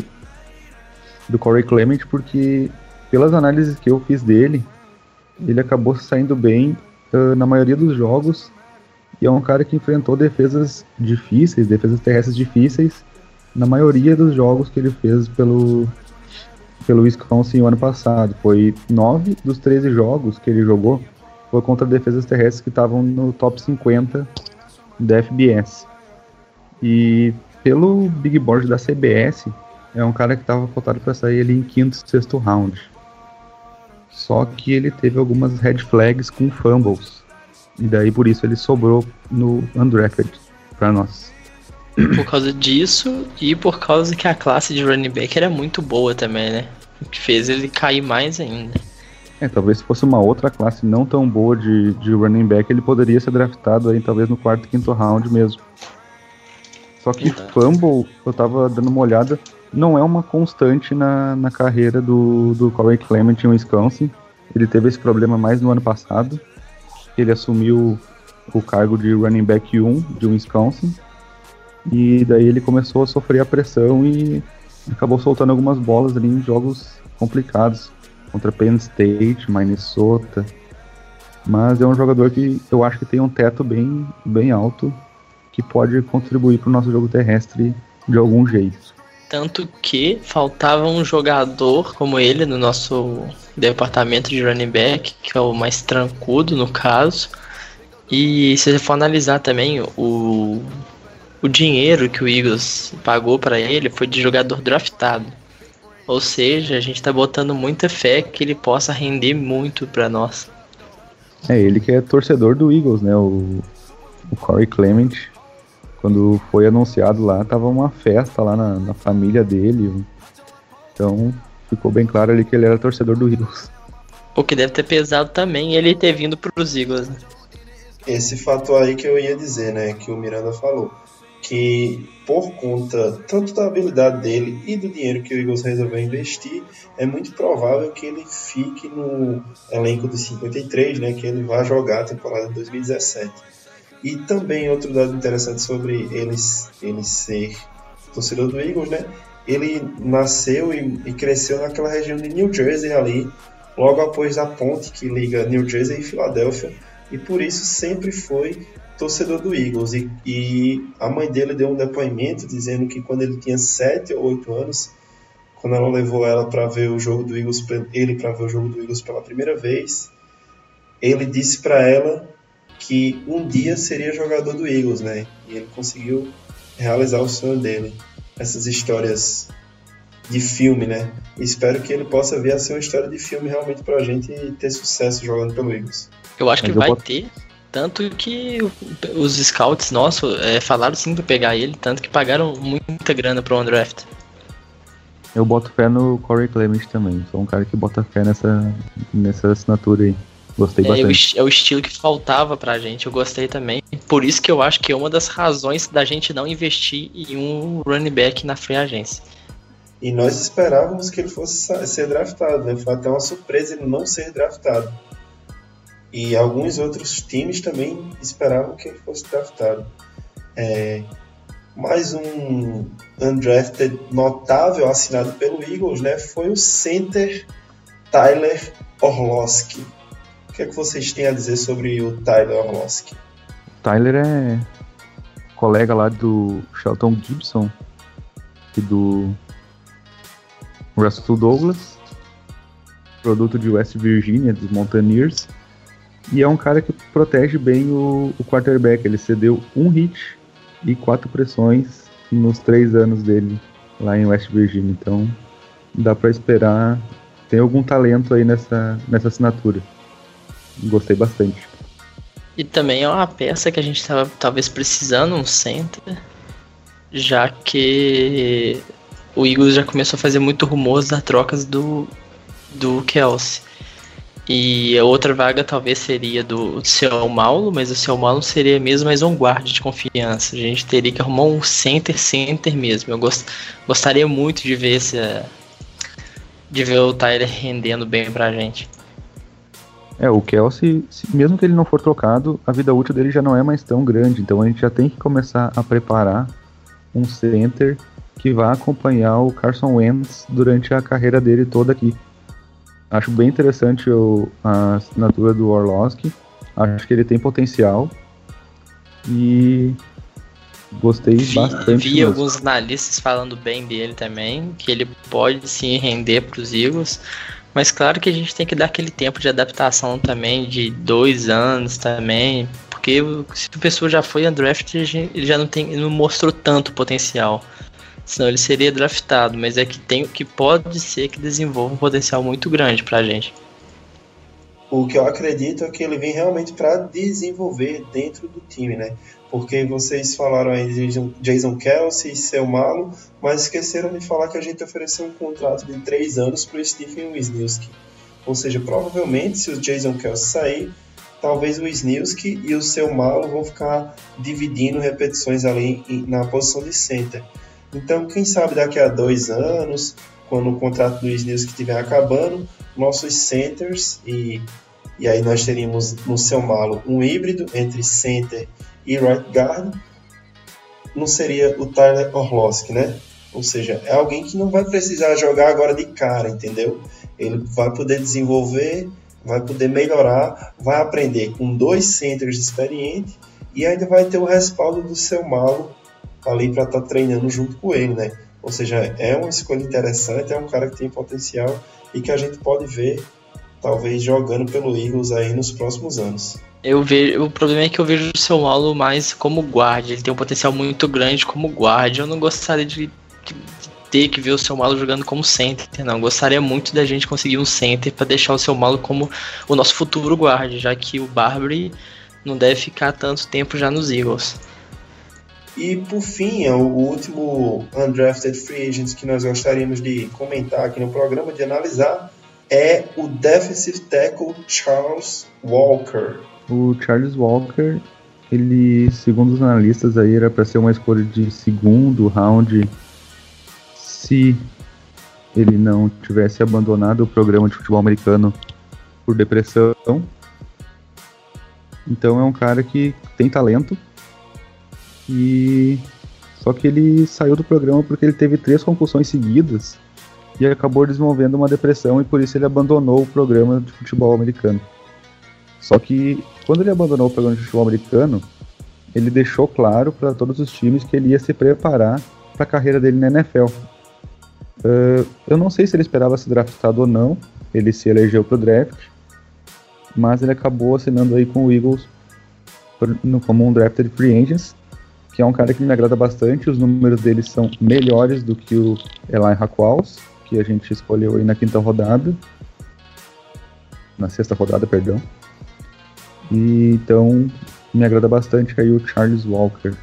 do Corey Clement porque, pelas análises que eu fiz dele, ele acabou saindo bem uh, na maioria dos jogos E é um cara que enfrentou defesas difíceis, defesas terrestres difíceis, na maioria dos jogos que ele fez pelo, pelo Wisconsin o ano passado. Foi 9 dos 13 jogos que ele jogou foi contra defesas terrestres que estavam no top 50 da FBS. E pelo Big Board da CBS, é um cara que estava cotado para sair ali em quinto, sexto round. Só que ele teve algumas red flags com fumbles. E daí por isso ele sobrou no undrafted para nós. Por causa disso e por causa que a classe de running back era muito boa também, né? O que fez ele cair mais ainda. É, talvez se fosse uma outra classe não tão boa de, de running back, ele poderia ser draftado aí talvez no quarto, quinto round mesmo. Só que Exato. fumble, eu tava dando uma olhada, não é uma constante na, na carreira do, do Corey Clement em Wisconsin. Ele teve esse problema mais no ano passado. Ele assumiu o cargo de running back 1 de Wisconsin. E daí ele começou a sofrer a pressão e acabou soltando algumas bolas ali em jogos complicados contra Penn State, Minnesota. Mas é um jogador que eu acho que tem um teto bem, bem alto que pode contribuir para o nosso jogo terrestre de algum jeito. Tanto que faltava um jogador como ele no nosso departamento de running back, que é o mais trancudo no caso. E se você for analisar também o, o dinheiro que o Eagles pagou para ele foi de jogador draftado. Ou seja, a gente tá botando muita fé que ele possa render muito para nós. É, ele que é torcedor do Eagles, né? O, o Corey Clement, quando foi anunciado lá, tava uma festa lá na, na família dele. Então ficou bem claro ali que ele era torcedor do Eagles. O que deve ter pesado também ele ter vindo pros Eagles, né? Esse fato aí que eu ia dizer, né? Que o Miranda falou que por conta tanto da habilidade dele e do dinheiro que o Eagles resolveu investir, é muito provável que ele fique no elenco dos 53, né, que ele vai jogar a temporada de 2017. E também outro dado interessante sobre ele, ele ser torcedor do Eagles, né? Ele nasceu e, e cresceu naquela região de New Jersey ali, logo após a ponte que liga New Jersey e Filadélfia, e por isso sempre foi torcedor do Eagles e, e, a mãe dele deu um depoimento dizendo que quando ele tinha 7 ou 8 anos, quando ela levou ela para ver o jogo do Eagles, ele para ver o jogo do Eagles pela primeira vez, ele disse para ela que um dia seria jogador do Eagles, né? E ele conseguiu realizar o sonho dele. Essas histórias de filme, né? E espero que ele possa vir a ser uma história de filme realmente pra gente e ter sucesso jogando pelo Eagles. Eu acho que vai ter, tanto que os scouts nossos é, falaram sim pra pegar ele, tanto que pagaram muita grana pro undraft. Eu boto fé no Corey Clement também. Sou um cara que bota fé nessa, nessa assinatura aí. Gostei é, bastante. É o estilo que faltava pra gente, eu gostei também. Por isso que eu acho que é uma das razões da gente não investir em um running back na free agência. E nós esperávamos que ele fosse ser draftado, né? Foi até uma surpresa ele não ser draftado. E alguns outros times também esperavam que ele fosse draftado. É, mais um undrafted notável assinado pelo Eagles né, foi o center Tyler Orlowski. O que é que vocês têm a dizer sobre o Tyler Orlowski? Tyler é colega lá do Shelton Gibson e do Russell Douglas, produto de West Virginia, dos Mountaineers. E é um cara que protege bem o, o quarterback. Ele cedeu um hit e quatro pressões nos três anos dele lá em West Virginia. Então dá para esperar. Tem algum talento aí nessa, nessa assinatura. Gostei bastante. E também é uma peça que a gente estava talvez precisando um center, já que o Eagles já começou a fazer muito rumores das trocas do, do Kelsey. E a outra vaga talvez seria do seu Paulo, mas o seu Paulo seria mesmo mais um guarda de confiança. A gente teria que arrumar um center center mesmo. Eu gost, gostaria muito de ver esse, de ver o Tyler rendendo bem pra gente. É, o Kelsey, mesmo que ele não for trocado, a vida útil dele já não é mais tão grande. Então a gente já tem que começar a preparar um center que vá acompanhar o Carson Wentz durante a carreira dele toda aqui. Acho bem interessante o, a assinatura do Orlovsky. Acho que ele tem potencial. E gostei Vi, bastante. vi mesmo. alguns analistas falando bem dele também, que ele pode sim render para os Eagles. Mas claro que a gente tem que dar aquele tempo de adaptação também, de dois anos também. Porque se a pessoa já foi undrafted, ele já não, tem, não mostrou tanto potencial. Senão ele seria draftado, mas é que tem que pode ser que desenvolva um potencial muito grande pra gente. O que eu acredito é que ele vem realmente para desenvolver dentro do time, né? Porque vocês falaram aí de Jason Kelsey e seu malo, mas esqueceram de falar que a gente ofereceu um contrato de três anos para o Stephen Wisniewski. Ou seja, provavelmente se o Jason Kelsey sair, talvez o Wisniewski e o seu malo vão ficar dividindo repetições ali na posição de center. Então, quem sabe daqui a dois anos, quando o contrato do Wisniewski estiver acabando, nossos centers e, e aí nós teríamos no seu malo um híbrido entre center e right guard não seria o Tyler Orlowski, né? Ou seja, é alguém que não vai precisar jogar agora de cara, entendeu? Ele vai poder desenvolver, vai poder melhorar, vai aprender com dois centers experientes e ainda vai ter o respaldo do seu malo ali para estar tá treinando junto com ele, né? Ou seja, é uma escolha interessante, é um cara que tem potencial e que a gente pode ver talvez jogando pelo Eagles aí nos próximos anos. Eu vejo, o problema é que eu vejo o seu Malo mais como guarda. Ele tem um potencial muito grande como guarda. Eu não gostaria de, de, ter que ver o seu Malo jogando como center, não. Gostaria muito da gente conseguir um center para deixar o seu Malo como o nosso futuro guarda, já que o Barbary não deve ficar tanto tempo já nos Eagles. E por fim, o último undrafted free agent que nós gostaríamos de comentar aqui no programa, de analisar, é o defensive tackle Charles Walker. O Charles Walker, ele, segundo os analistas aí, era para ser uma escolha de segundo round se ele não tivesse abandonado o programa de futebol americano por depressão. Então é um cara que tem talento, e só que ele saiu do programa porque ele teve três concussões seguidas e acabou desenvolvendo uma depressão e por isso ele abandonou o programa de futebol americano. Só que quando ele abandonou o programa de futebol americano, ele deixou claro para todos os times que ele ia se preparar para a carreira dele na NFL. Uh, eu não sei se ele esperava ser draftado ou não, ele se elegeu para o draft, mas ele acabou assinando aí com o Eagles como um drafted free agents que é um cara que me agrada bastante. Os números dele são melhores do que o Eli Haquals, que a gente escolheu aí na quinta rodada. Na sexta rodada, perdão. E então me agrada bastante aí o Charles Walker.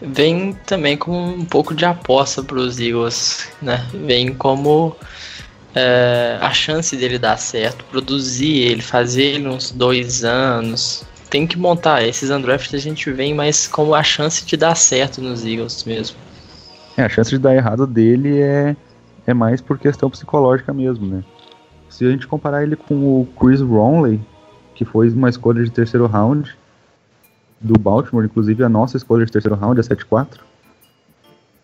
Vem também com um pouco de aposta para os Eagles, né? Vem como é, a chance dele dar certo, produzir ele, fazer ele uns dois anos, tem que montar. Esses undrafted a gente vem mais como a chance de dar certo nos Eagles mesmo. É, a chance de dar errado dele é, é mais por questão psicológica mesmo, né? Se a gente comparar ele com o Chris Ronley, que foi uma escolha de terceiro round do Baltimore, inclusive a nossa escolha de terceiro round, a 7-4.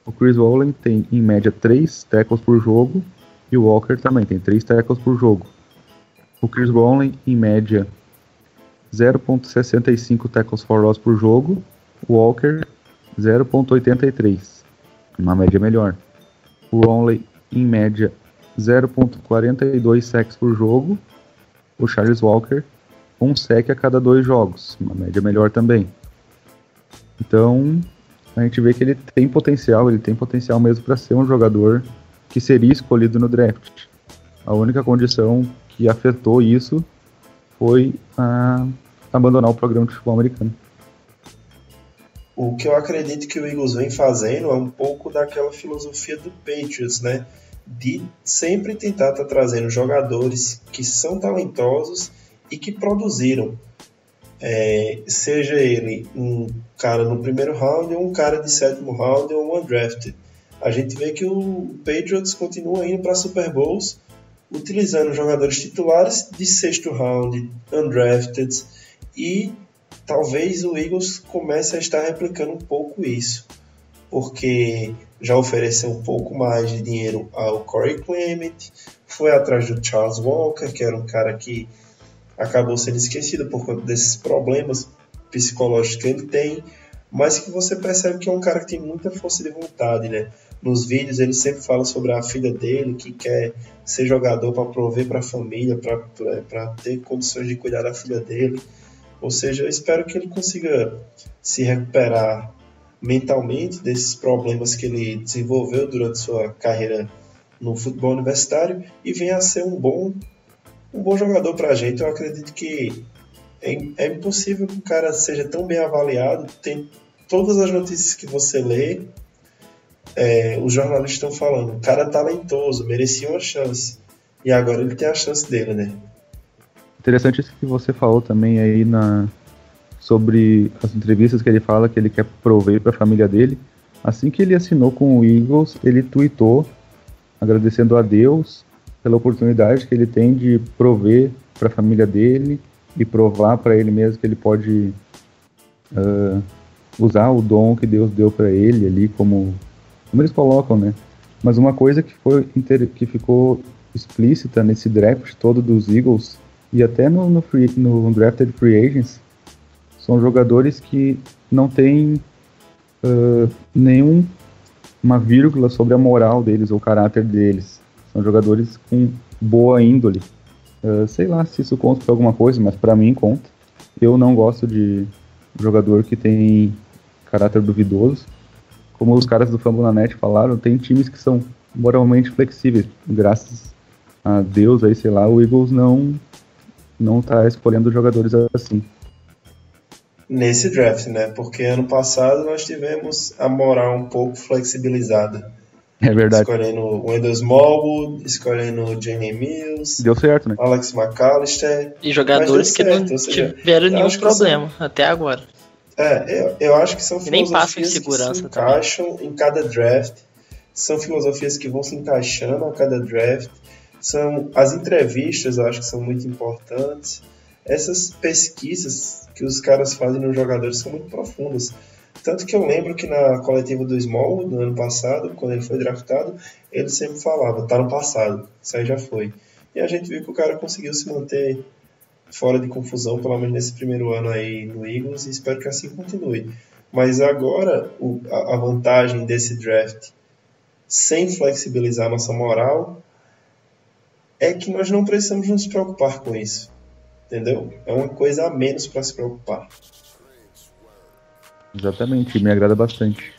O Chris Ronley tem em média 3 tackles por jogo e o Walker também tem 3 tackles por jogo. O Chris Ronley em média 0.65 tackles for loss por jogo, Walker 0.83, uma média melhor. O Ronley em média 0.42 sacks por jogo, o Charles Walker um sec a cada dois jogos, uma média melhor também. Então a gente vê que ele tem potencial, ele tem potencial mesmo para ser um jogador que seria escolhido no draft. A única condição que afetou isso foi a abandonar o programa de futebol americano. O que eu acredito que o Eagles vem fazendo é um pouco daquela filosofia do Patriots, né? De sempre tentar estar tá trazendo jogadores que são talentosos e que produziram. É, seja ele um cara no primeiro round, ou um cara de sétimo round, ou um undrafted. A gente vê que o Patriots continua indo para Super Bowls utilizando jogadores titulares de sexto round, undrafted, e talvez o Eagles comece a estar replicando um pouco isso, porque já ofereceu um pouco mais de dinheiro ao Corey Clement, foi atrás do Charles Walker, que era um cara que acabou sendo esquecido por conta desses problemas psicológicos que ele tem, mas que você percebe que é um cara que tem muita força de vontade, né? Nos vídeos ele sempre fala sobre a filha dele, que quer ser jogador para prover para a família, para ter condições de cuidar da filha dele. Ou seja, eu espero que ele consiga se recuperar mentalmente desses problemas que ele desenvolveu durante sua carreira no futebol universitário e venha a ser um bom um bom jogador para a gente. Eu acredito que é, é impossível que o cara seja tão bem avaliado. Tem todas as notícias que você lê, é, os jornalistas estão falando, o cara é talentoso, merecia uma chance. E agora ele tem a chance dele, né? Interessante isso que você falou também aí na sobre as entrevistas que ele fala que ele quer prover para a família dele. Assim que ele assinou com o Eagles, ele tweetou agradecendo a Deus pela oportunidade que ele tem de prover para a família dele e provar para ele mesmo que ele pode uh, usar o dom que Deus deu para ele ali como como eles colocam, né? Mas uma coisa que foi que ficou explícita nesse draft todo dos Eagles e até no, no, free, no drafted free agents são jogadores que não têm uh, nenhum uma vírgula sobre a moral deles ou o caráter deles. São jogadores com boa índole. Uh, sei lá se isso conta pra alguma coisa, mas para mim conta. Eu não gosto de jogador que tem caráter duvidoso. Como os caras do Fambonanet falaram, tem times que são moralmente flexíveis. Graças a Deus, aí sei lá, o Eagles não não tá escolhendo jogadores assim nesse draft, né? Porque ano passado nós tivemos a moral um pouco flexibilizada. É verdade. Escolhendo o Wendell Smallwood, escolhendo o Jamie Mills. Deu certo, né? Alex McAllister. E jogadores que não seja, tiveram nenhum problema são, até agora. É, eu, eu acho que são filosofias que se encaixam também. em cada draft. São filosofias que vão se encaixando a cada draft. São as entrevistas, eu acho que são muito importantes. Essas pesquisas que os caras fazem nos jogadores são muito profundas. Tanto que eu lembro que na coletiva do Small, no ano passado, quando ele foi draftado, ele sempre falava, tá no passado, isso aí já foi. E a gente viu que o cara conseguiu se manter fora de confusão, pelo menos nesse primeiro ano aí no Eagles, e espero que assim continue. Mas agora, o, a, a vantagem desse draft, sem flexibilizar nossa moral, é que nós não precisamos nos preocupar com isso entendeu? É uma coisa a menos para se preocupar. Exatamente, me agrada bastante.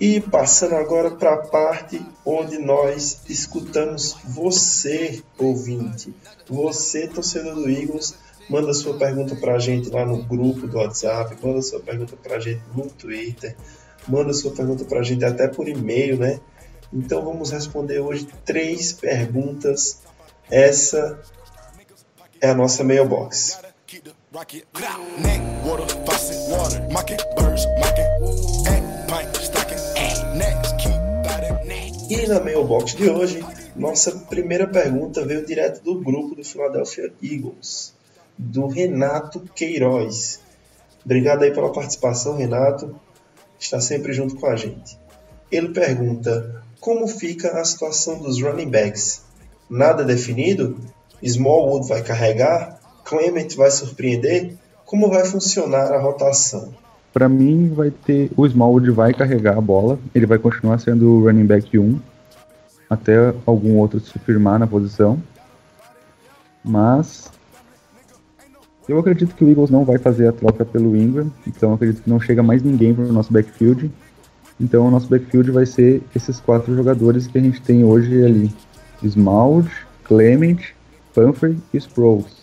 E passando agora para a parte onde nós escutamos você, ouvinte, você, torcedor do Eagles, manda sua pergunta para a gente lá no grupo do WhatsApp, manda sua pergunta para a gente no Twitter, manda sua pergunta para a gente até por e-mail, né? Então vamos responder hoje três perguntas. Essa é a nossa mailbox. E na mailbox de hoje, nossa primeira pergunta veio direto do grupo do Philadelphia Eagles, do Renato Queiroz. Obrigado aí pela participação, Renato. Está sempre junto com a gente. Ele pergunta: como fica a situação dos running backs? Nada definido? Smallwood vai carregar? Clement vai surpreender? Como vai funcionar a rotação? Para mim, vai ter. O Smallwood vai carregar a bola. Ele vai continuar sendo o running back 1 até algum outro se firmar na posição. Mas eu acredito que o Eagles não vai fazer a troca pelo Ingram, então acredito que não chega mais ninguém para o nosso backfield. Então o nosso backfield vai ser esses quatro jogadores que a gente tem hoje ali: Smallwood, Clement, Pumphrey e Sproles.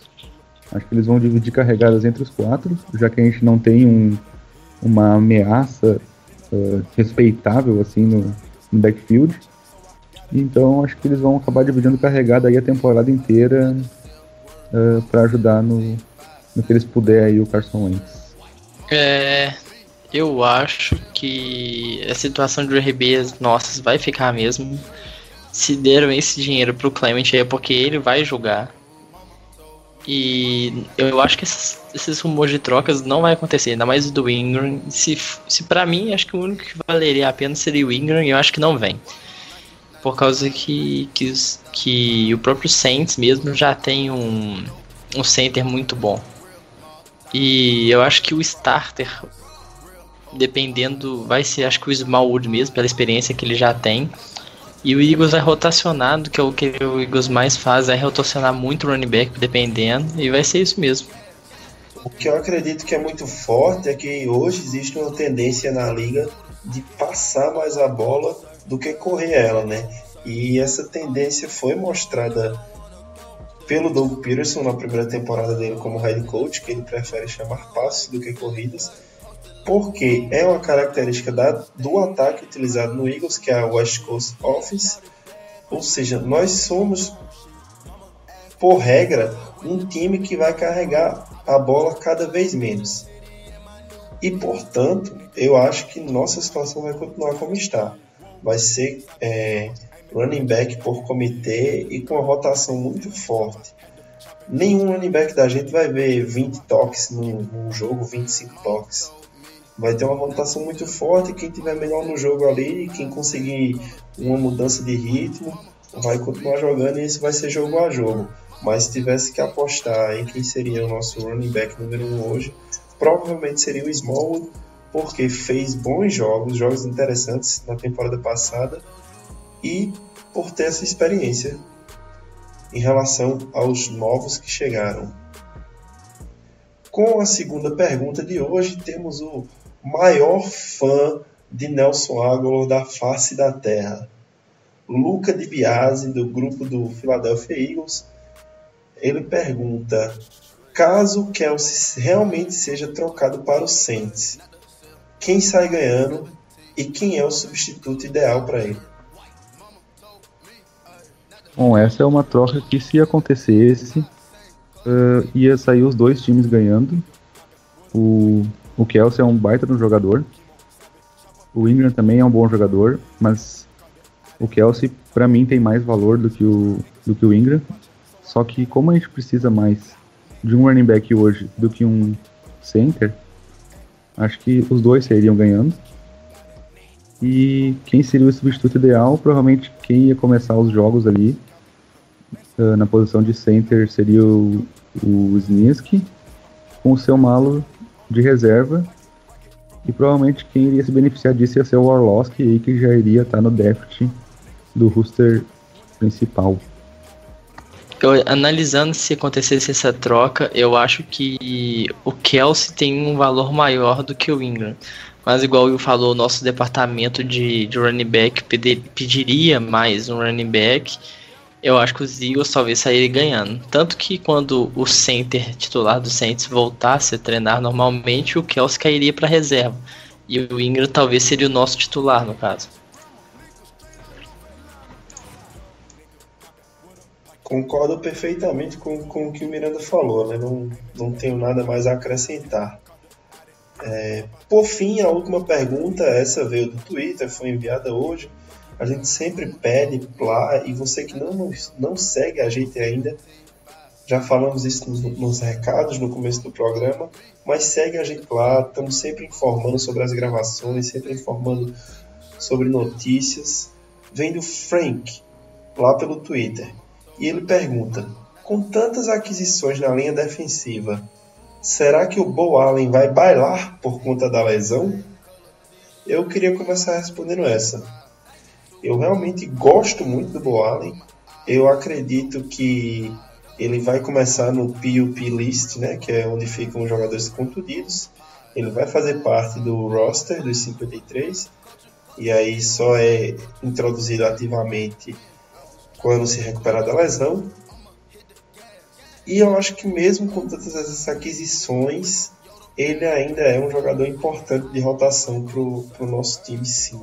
Acho que eles vão dividir carregadas entre os quatro, já que a gente não tem um, uma ameaça uh, respeitável assim no, no, backfield. Então acho que eles vão acabar dividindo carregada aí a temporada inteira uh, para ajudar no, no que eles puderem aí o Carson Wentz. É, eu acho que a situação de RBs nossas vai ficar mesmo se deram esse dinheiro pro Clement é porque ele vai jogar. E eu acho que esses, esses rumores de trocas não vai acontecer, ainda mais do Ingram. Se, se para mim, acho que o único que valeria a pena seria o Ingram e eu acho que não vem. Por causa que, que, que o próprio Saints mesmo já tem um, um center muito bom. E eu acho que o starter dependendo, vai ser acho que o Smallwood mesmo, pela experiência que ele já tem. E o Eagles vai rotacionando, que é o que o Eagles mais faz, é rotacionar muito o running back, dependendo, e vai ser isso mesmo. O que eu acredito que é muito forte é que hoje existe uma tendência na liga de passar mais a bola do que correr ela, né? E essa tendência foi mostrada pelo Doug Peterson na primeira temporada dele como head coach, que ele prefere chamar passos do que corridas porque é uma característica da, do ataque utilizado no Eagles, que é a West Coast Offense, ou seja, nós somos, por regra, um time que vai carregar a bola cada vez menos. E, portanto, eu acho que nossa situação vai continuar como está. Vai ser é, running back por comitê e com uma rotação muito forte. Nenhum running back da gente vai ver 20 toques num, num jogo, 25 toques vai ter uma rotação muito forte. Quem tiver melhor no jogo ali, quem conseguir uma mudança de ritmo, vai continuar jogando e isso vai ser jogo a jogo. Mas se tivesse que apostar em quem seria o nosso running back número 1 um hoje, provavelmente seria o Smallwood, porque fez bons jogos, jogos interessantes na temporada passada e por ter essa experiência em relação aos novos que chegaram. Com a segunda pergunta de hoje, temos o maior fã de Nelson Aguilar da face da terra. Luca de Biase, do grupo do Philadelphia Eagles, ele pergunta: caso Kelsey realmente seja trocado para o Saints, quem sai ganhando e quem é o substituto ideal para ele? Bom, essa é uma troca que, se acontecesse, uh, ia sair os dois times ganhando. O o Kelsey é um baita no jogador. O Ingram também é um bom jogador, mas o Kelsey, para mim, tem mais valor do que, o, do que o Ingram. Só que, como a gente precisa mais de um running back hoje do que um center, acho que os dois seriam ganhando. E quem seria o substituto ideal? Provavelmente quem ia começar os jogos ali uh, na posição de center seria o, o com o seu malo de reserva. E provavelmente quem iria se beneficiar disso ia ser o Orlovsky, aí que já iria estar no déficit do roster principal. Eu, analisando se acontecesse essa troca, eu acho que o Kelsey tem um valor maior do que o Ingram. Mas igual o falou, nosso departamento de, de running back pediria mais um running back eu acho que os Eagles talvez saírem ganhando. Tanto que quando o center titular do Saints voltasse a treinar normalmente, o Kelsey cairia para reserva. E o Ingram talvez seria o nosso titular, no caso. Concordo perfeitamente com, com o que o Miranda falou, né? não, não tenho nada mais a acrescentar. É, por fim, a última pergunta, essa veio do Twitter, foi enviada hoje a gente sempre pede lá, e você que não, não segue a gente ainda, já falamos isso nos, nos recados no começo do programa, mas segue a gente lá, estamos sempre informando sobre as gravações, sempre informando sobre notícias. Vem do Frank, lá pelo Twitter, e ele pergunta: com tantas aquisições na linha defensiva, será que o Bo Allen vai bailar por conta da lesão? Eu queria começar respondendo essa. Eu realmente gosto muito do Bo Allen. Eu acredito que ele vai começar no PUP List, né, que é onde ficam os jogadores contundidos. Ele vai fazer parte do roster dos 53 e aí só é introduzido ativamente quando se recuperar da lesão. E eu acho que mesmo com todas essas aquisições, ele ainda é um jogador importante de rotação para o nosso time, sim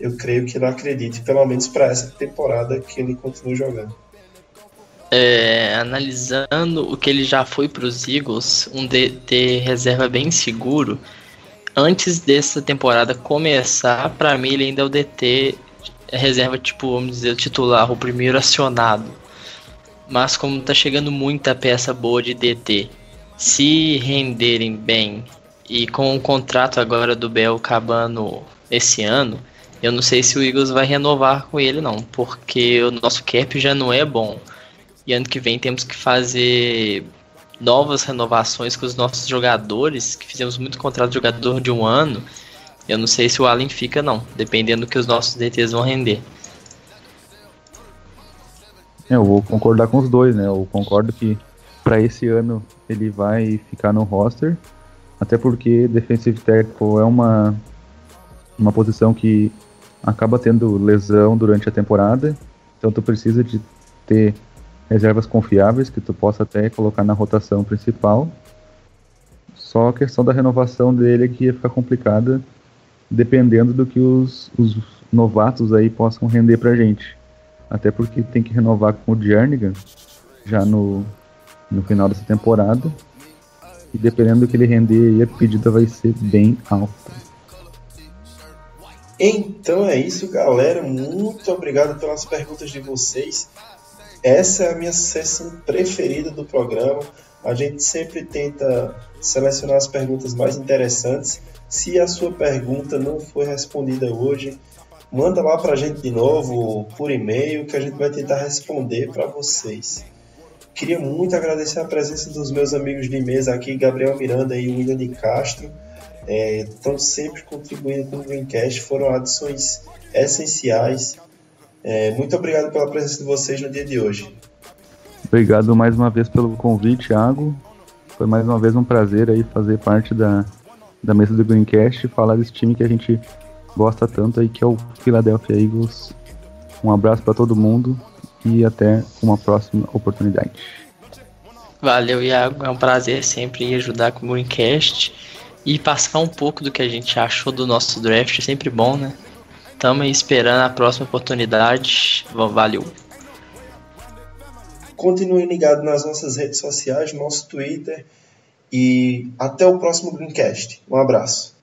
eu creio que ele acredite, pelo menos para essa temporada, que ele continue jogando. É, analisando o que ele já foi para os Eagles, um DT reserva bem seguro. Antes dessa temporada começar, para mim ele ainda é o DT reserva, tipo, vamos dizer, titular, o primeiro acionado. Mas como tá chegando muita peça boa de DT, se renderem bem e com o contrato agora do Bel acabando esse ano, eu não sei se o Eagles vai renovar com ele, não, porque o nosso cap já não é bom. E ano que vem temos que fazer novas renovações com os nossos jogadores, que fizemos muito contrato de jogador de um ano, eu não sei se o Allen fica não, dependendo do que os nossos DTs vão render. É, eu vou concordar com os dois, né? Eu concordo que para esse ano ele vai ficar no roster, até porque defensive tackle é uma uma posição que acaba tendo lesão durante a temporada, então tu precisa de ter reservas confiáveis que tu possa até colocar na rotação principal. Só a questão da renovação dele é que ia ficar complicada dependendo do que os, os novatos aí possam render pra gente. Até porque tem que renovar com o Jernigan já no, no final dessa temporada. E dependendo do que ele render aí, a pedida vai ser bem alta. Então é isso, galera. Muito obrigado pelas perguntas de vocês. Essa é a minha sessão preferida do programa. A gente sempre tenta selecionar as perguntas mais interessantes. Se a sua pergunta não foi respondida hoje, manda lá para a gente de novo por e-mail que a gente vai tentar responder para vocês. Queria muito agradecer a presença dos meus amigos de mesa aqui, Gabriel Miranda e William de Castro. É, estão sempre contribuindo com o Greencast, foram adições essenciais. É, muito obrigado pela presença de vocês no dia de hoje. Obrigado mais uma vez pelo convite, Thiago. Foi mais uma vez um prazer aí fazer parte da, da mesa do Greencast e falar desse time que a gente gosta tanto aí, que é o Philadelphia Eagles. Um abraço para todo mundo e até uma próxima oportunidade. Valeu, Iago. É um prazer sempre ajudar com o Greencast e passar um pouco do que a gente achou do nosso draft. É sempre bom, né? Estamos esperando a próxima oportunidade. Valeu. Continue ligado nas nossas redes sociais, nosso Twitter. E até o próximo Greencast. Um abraço.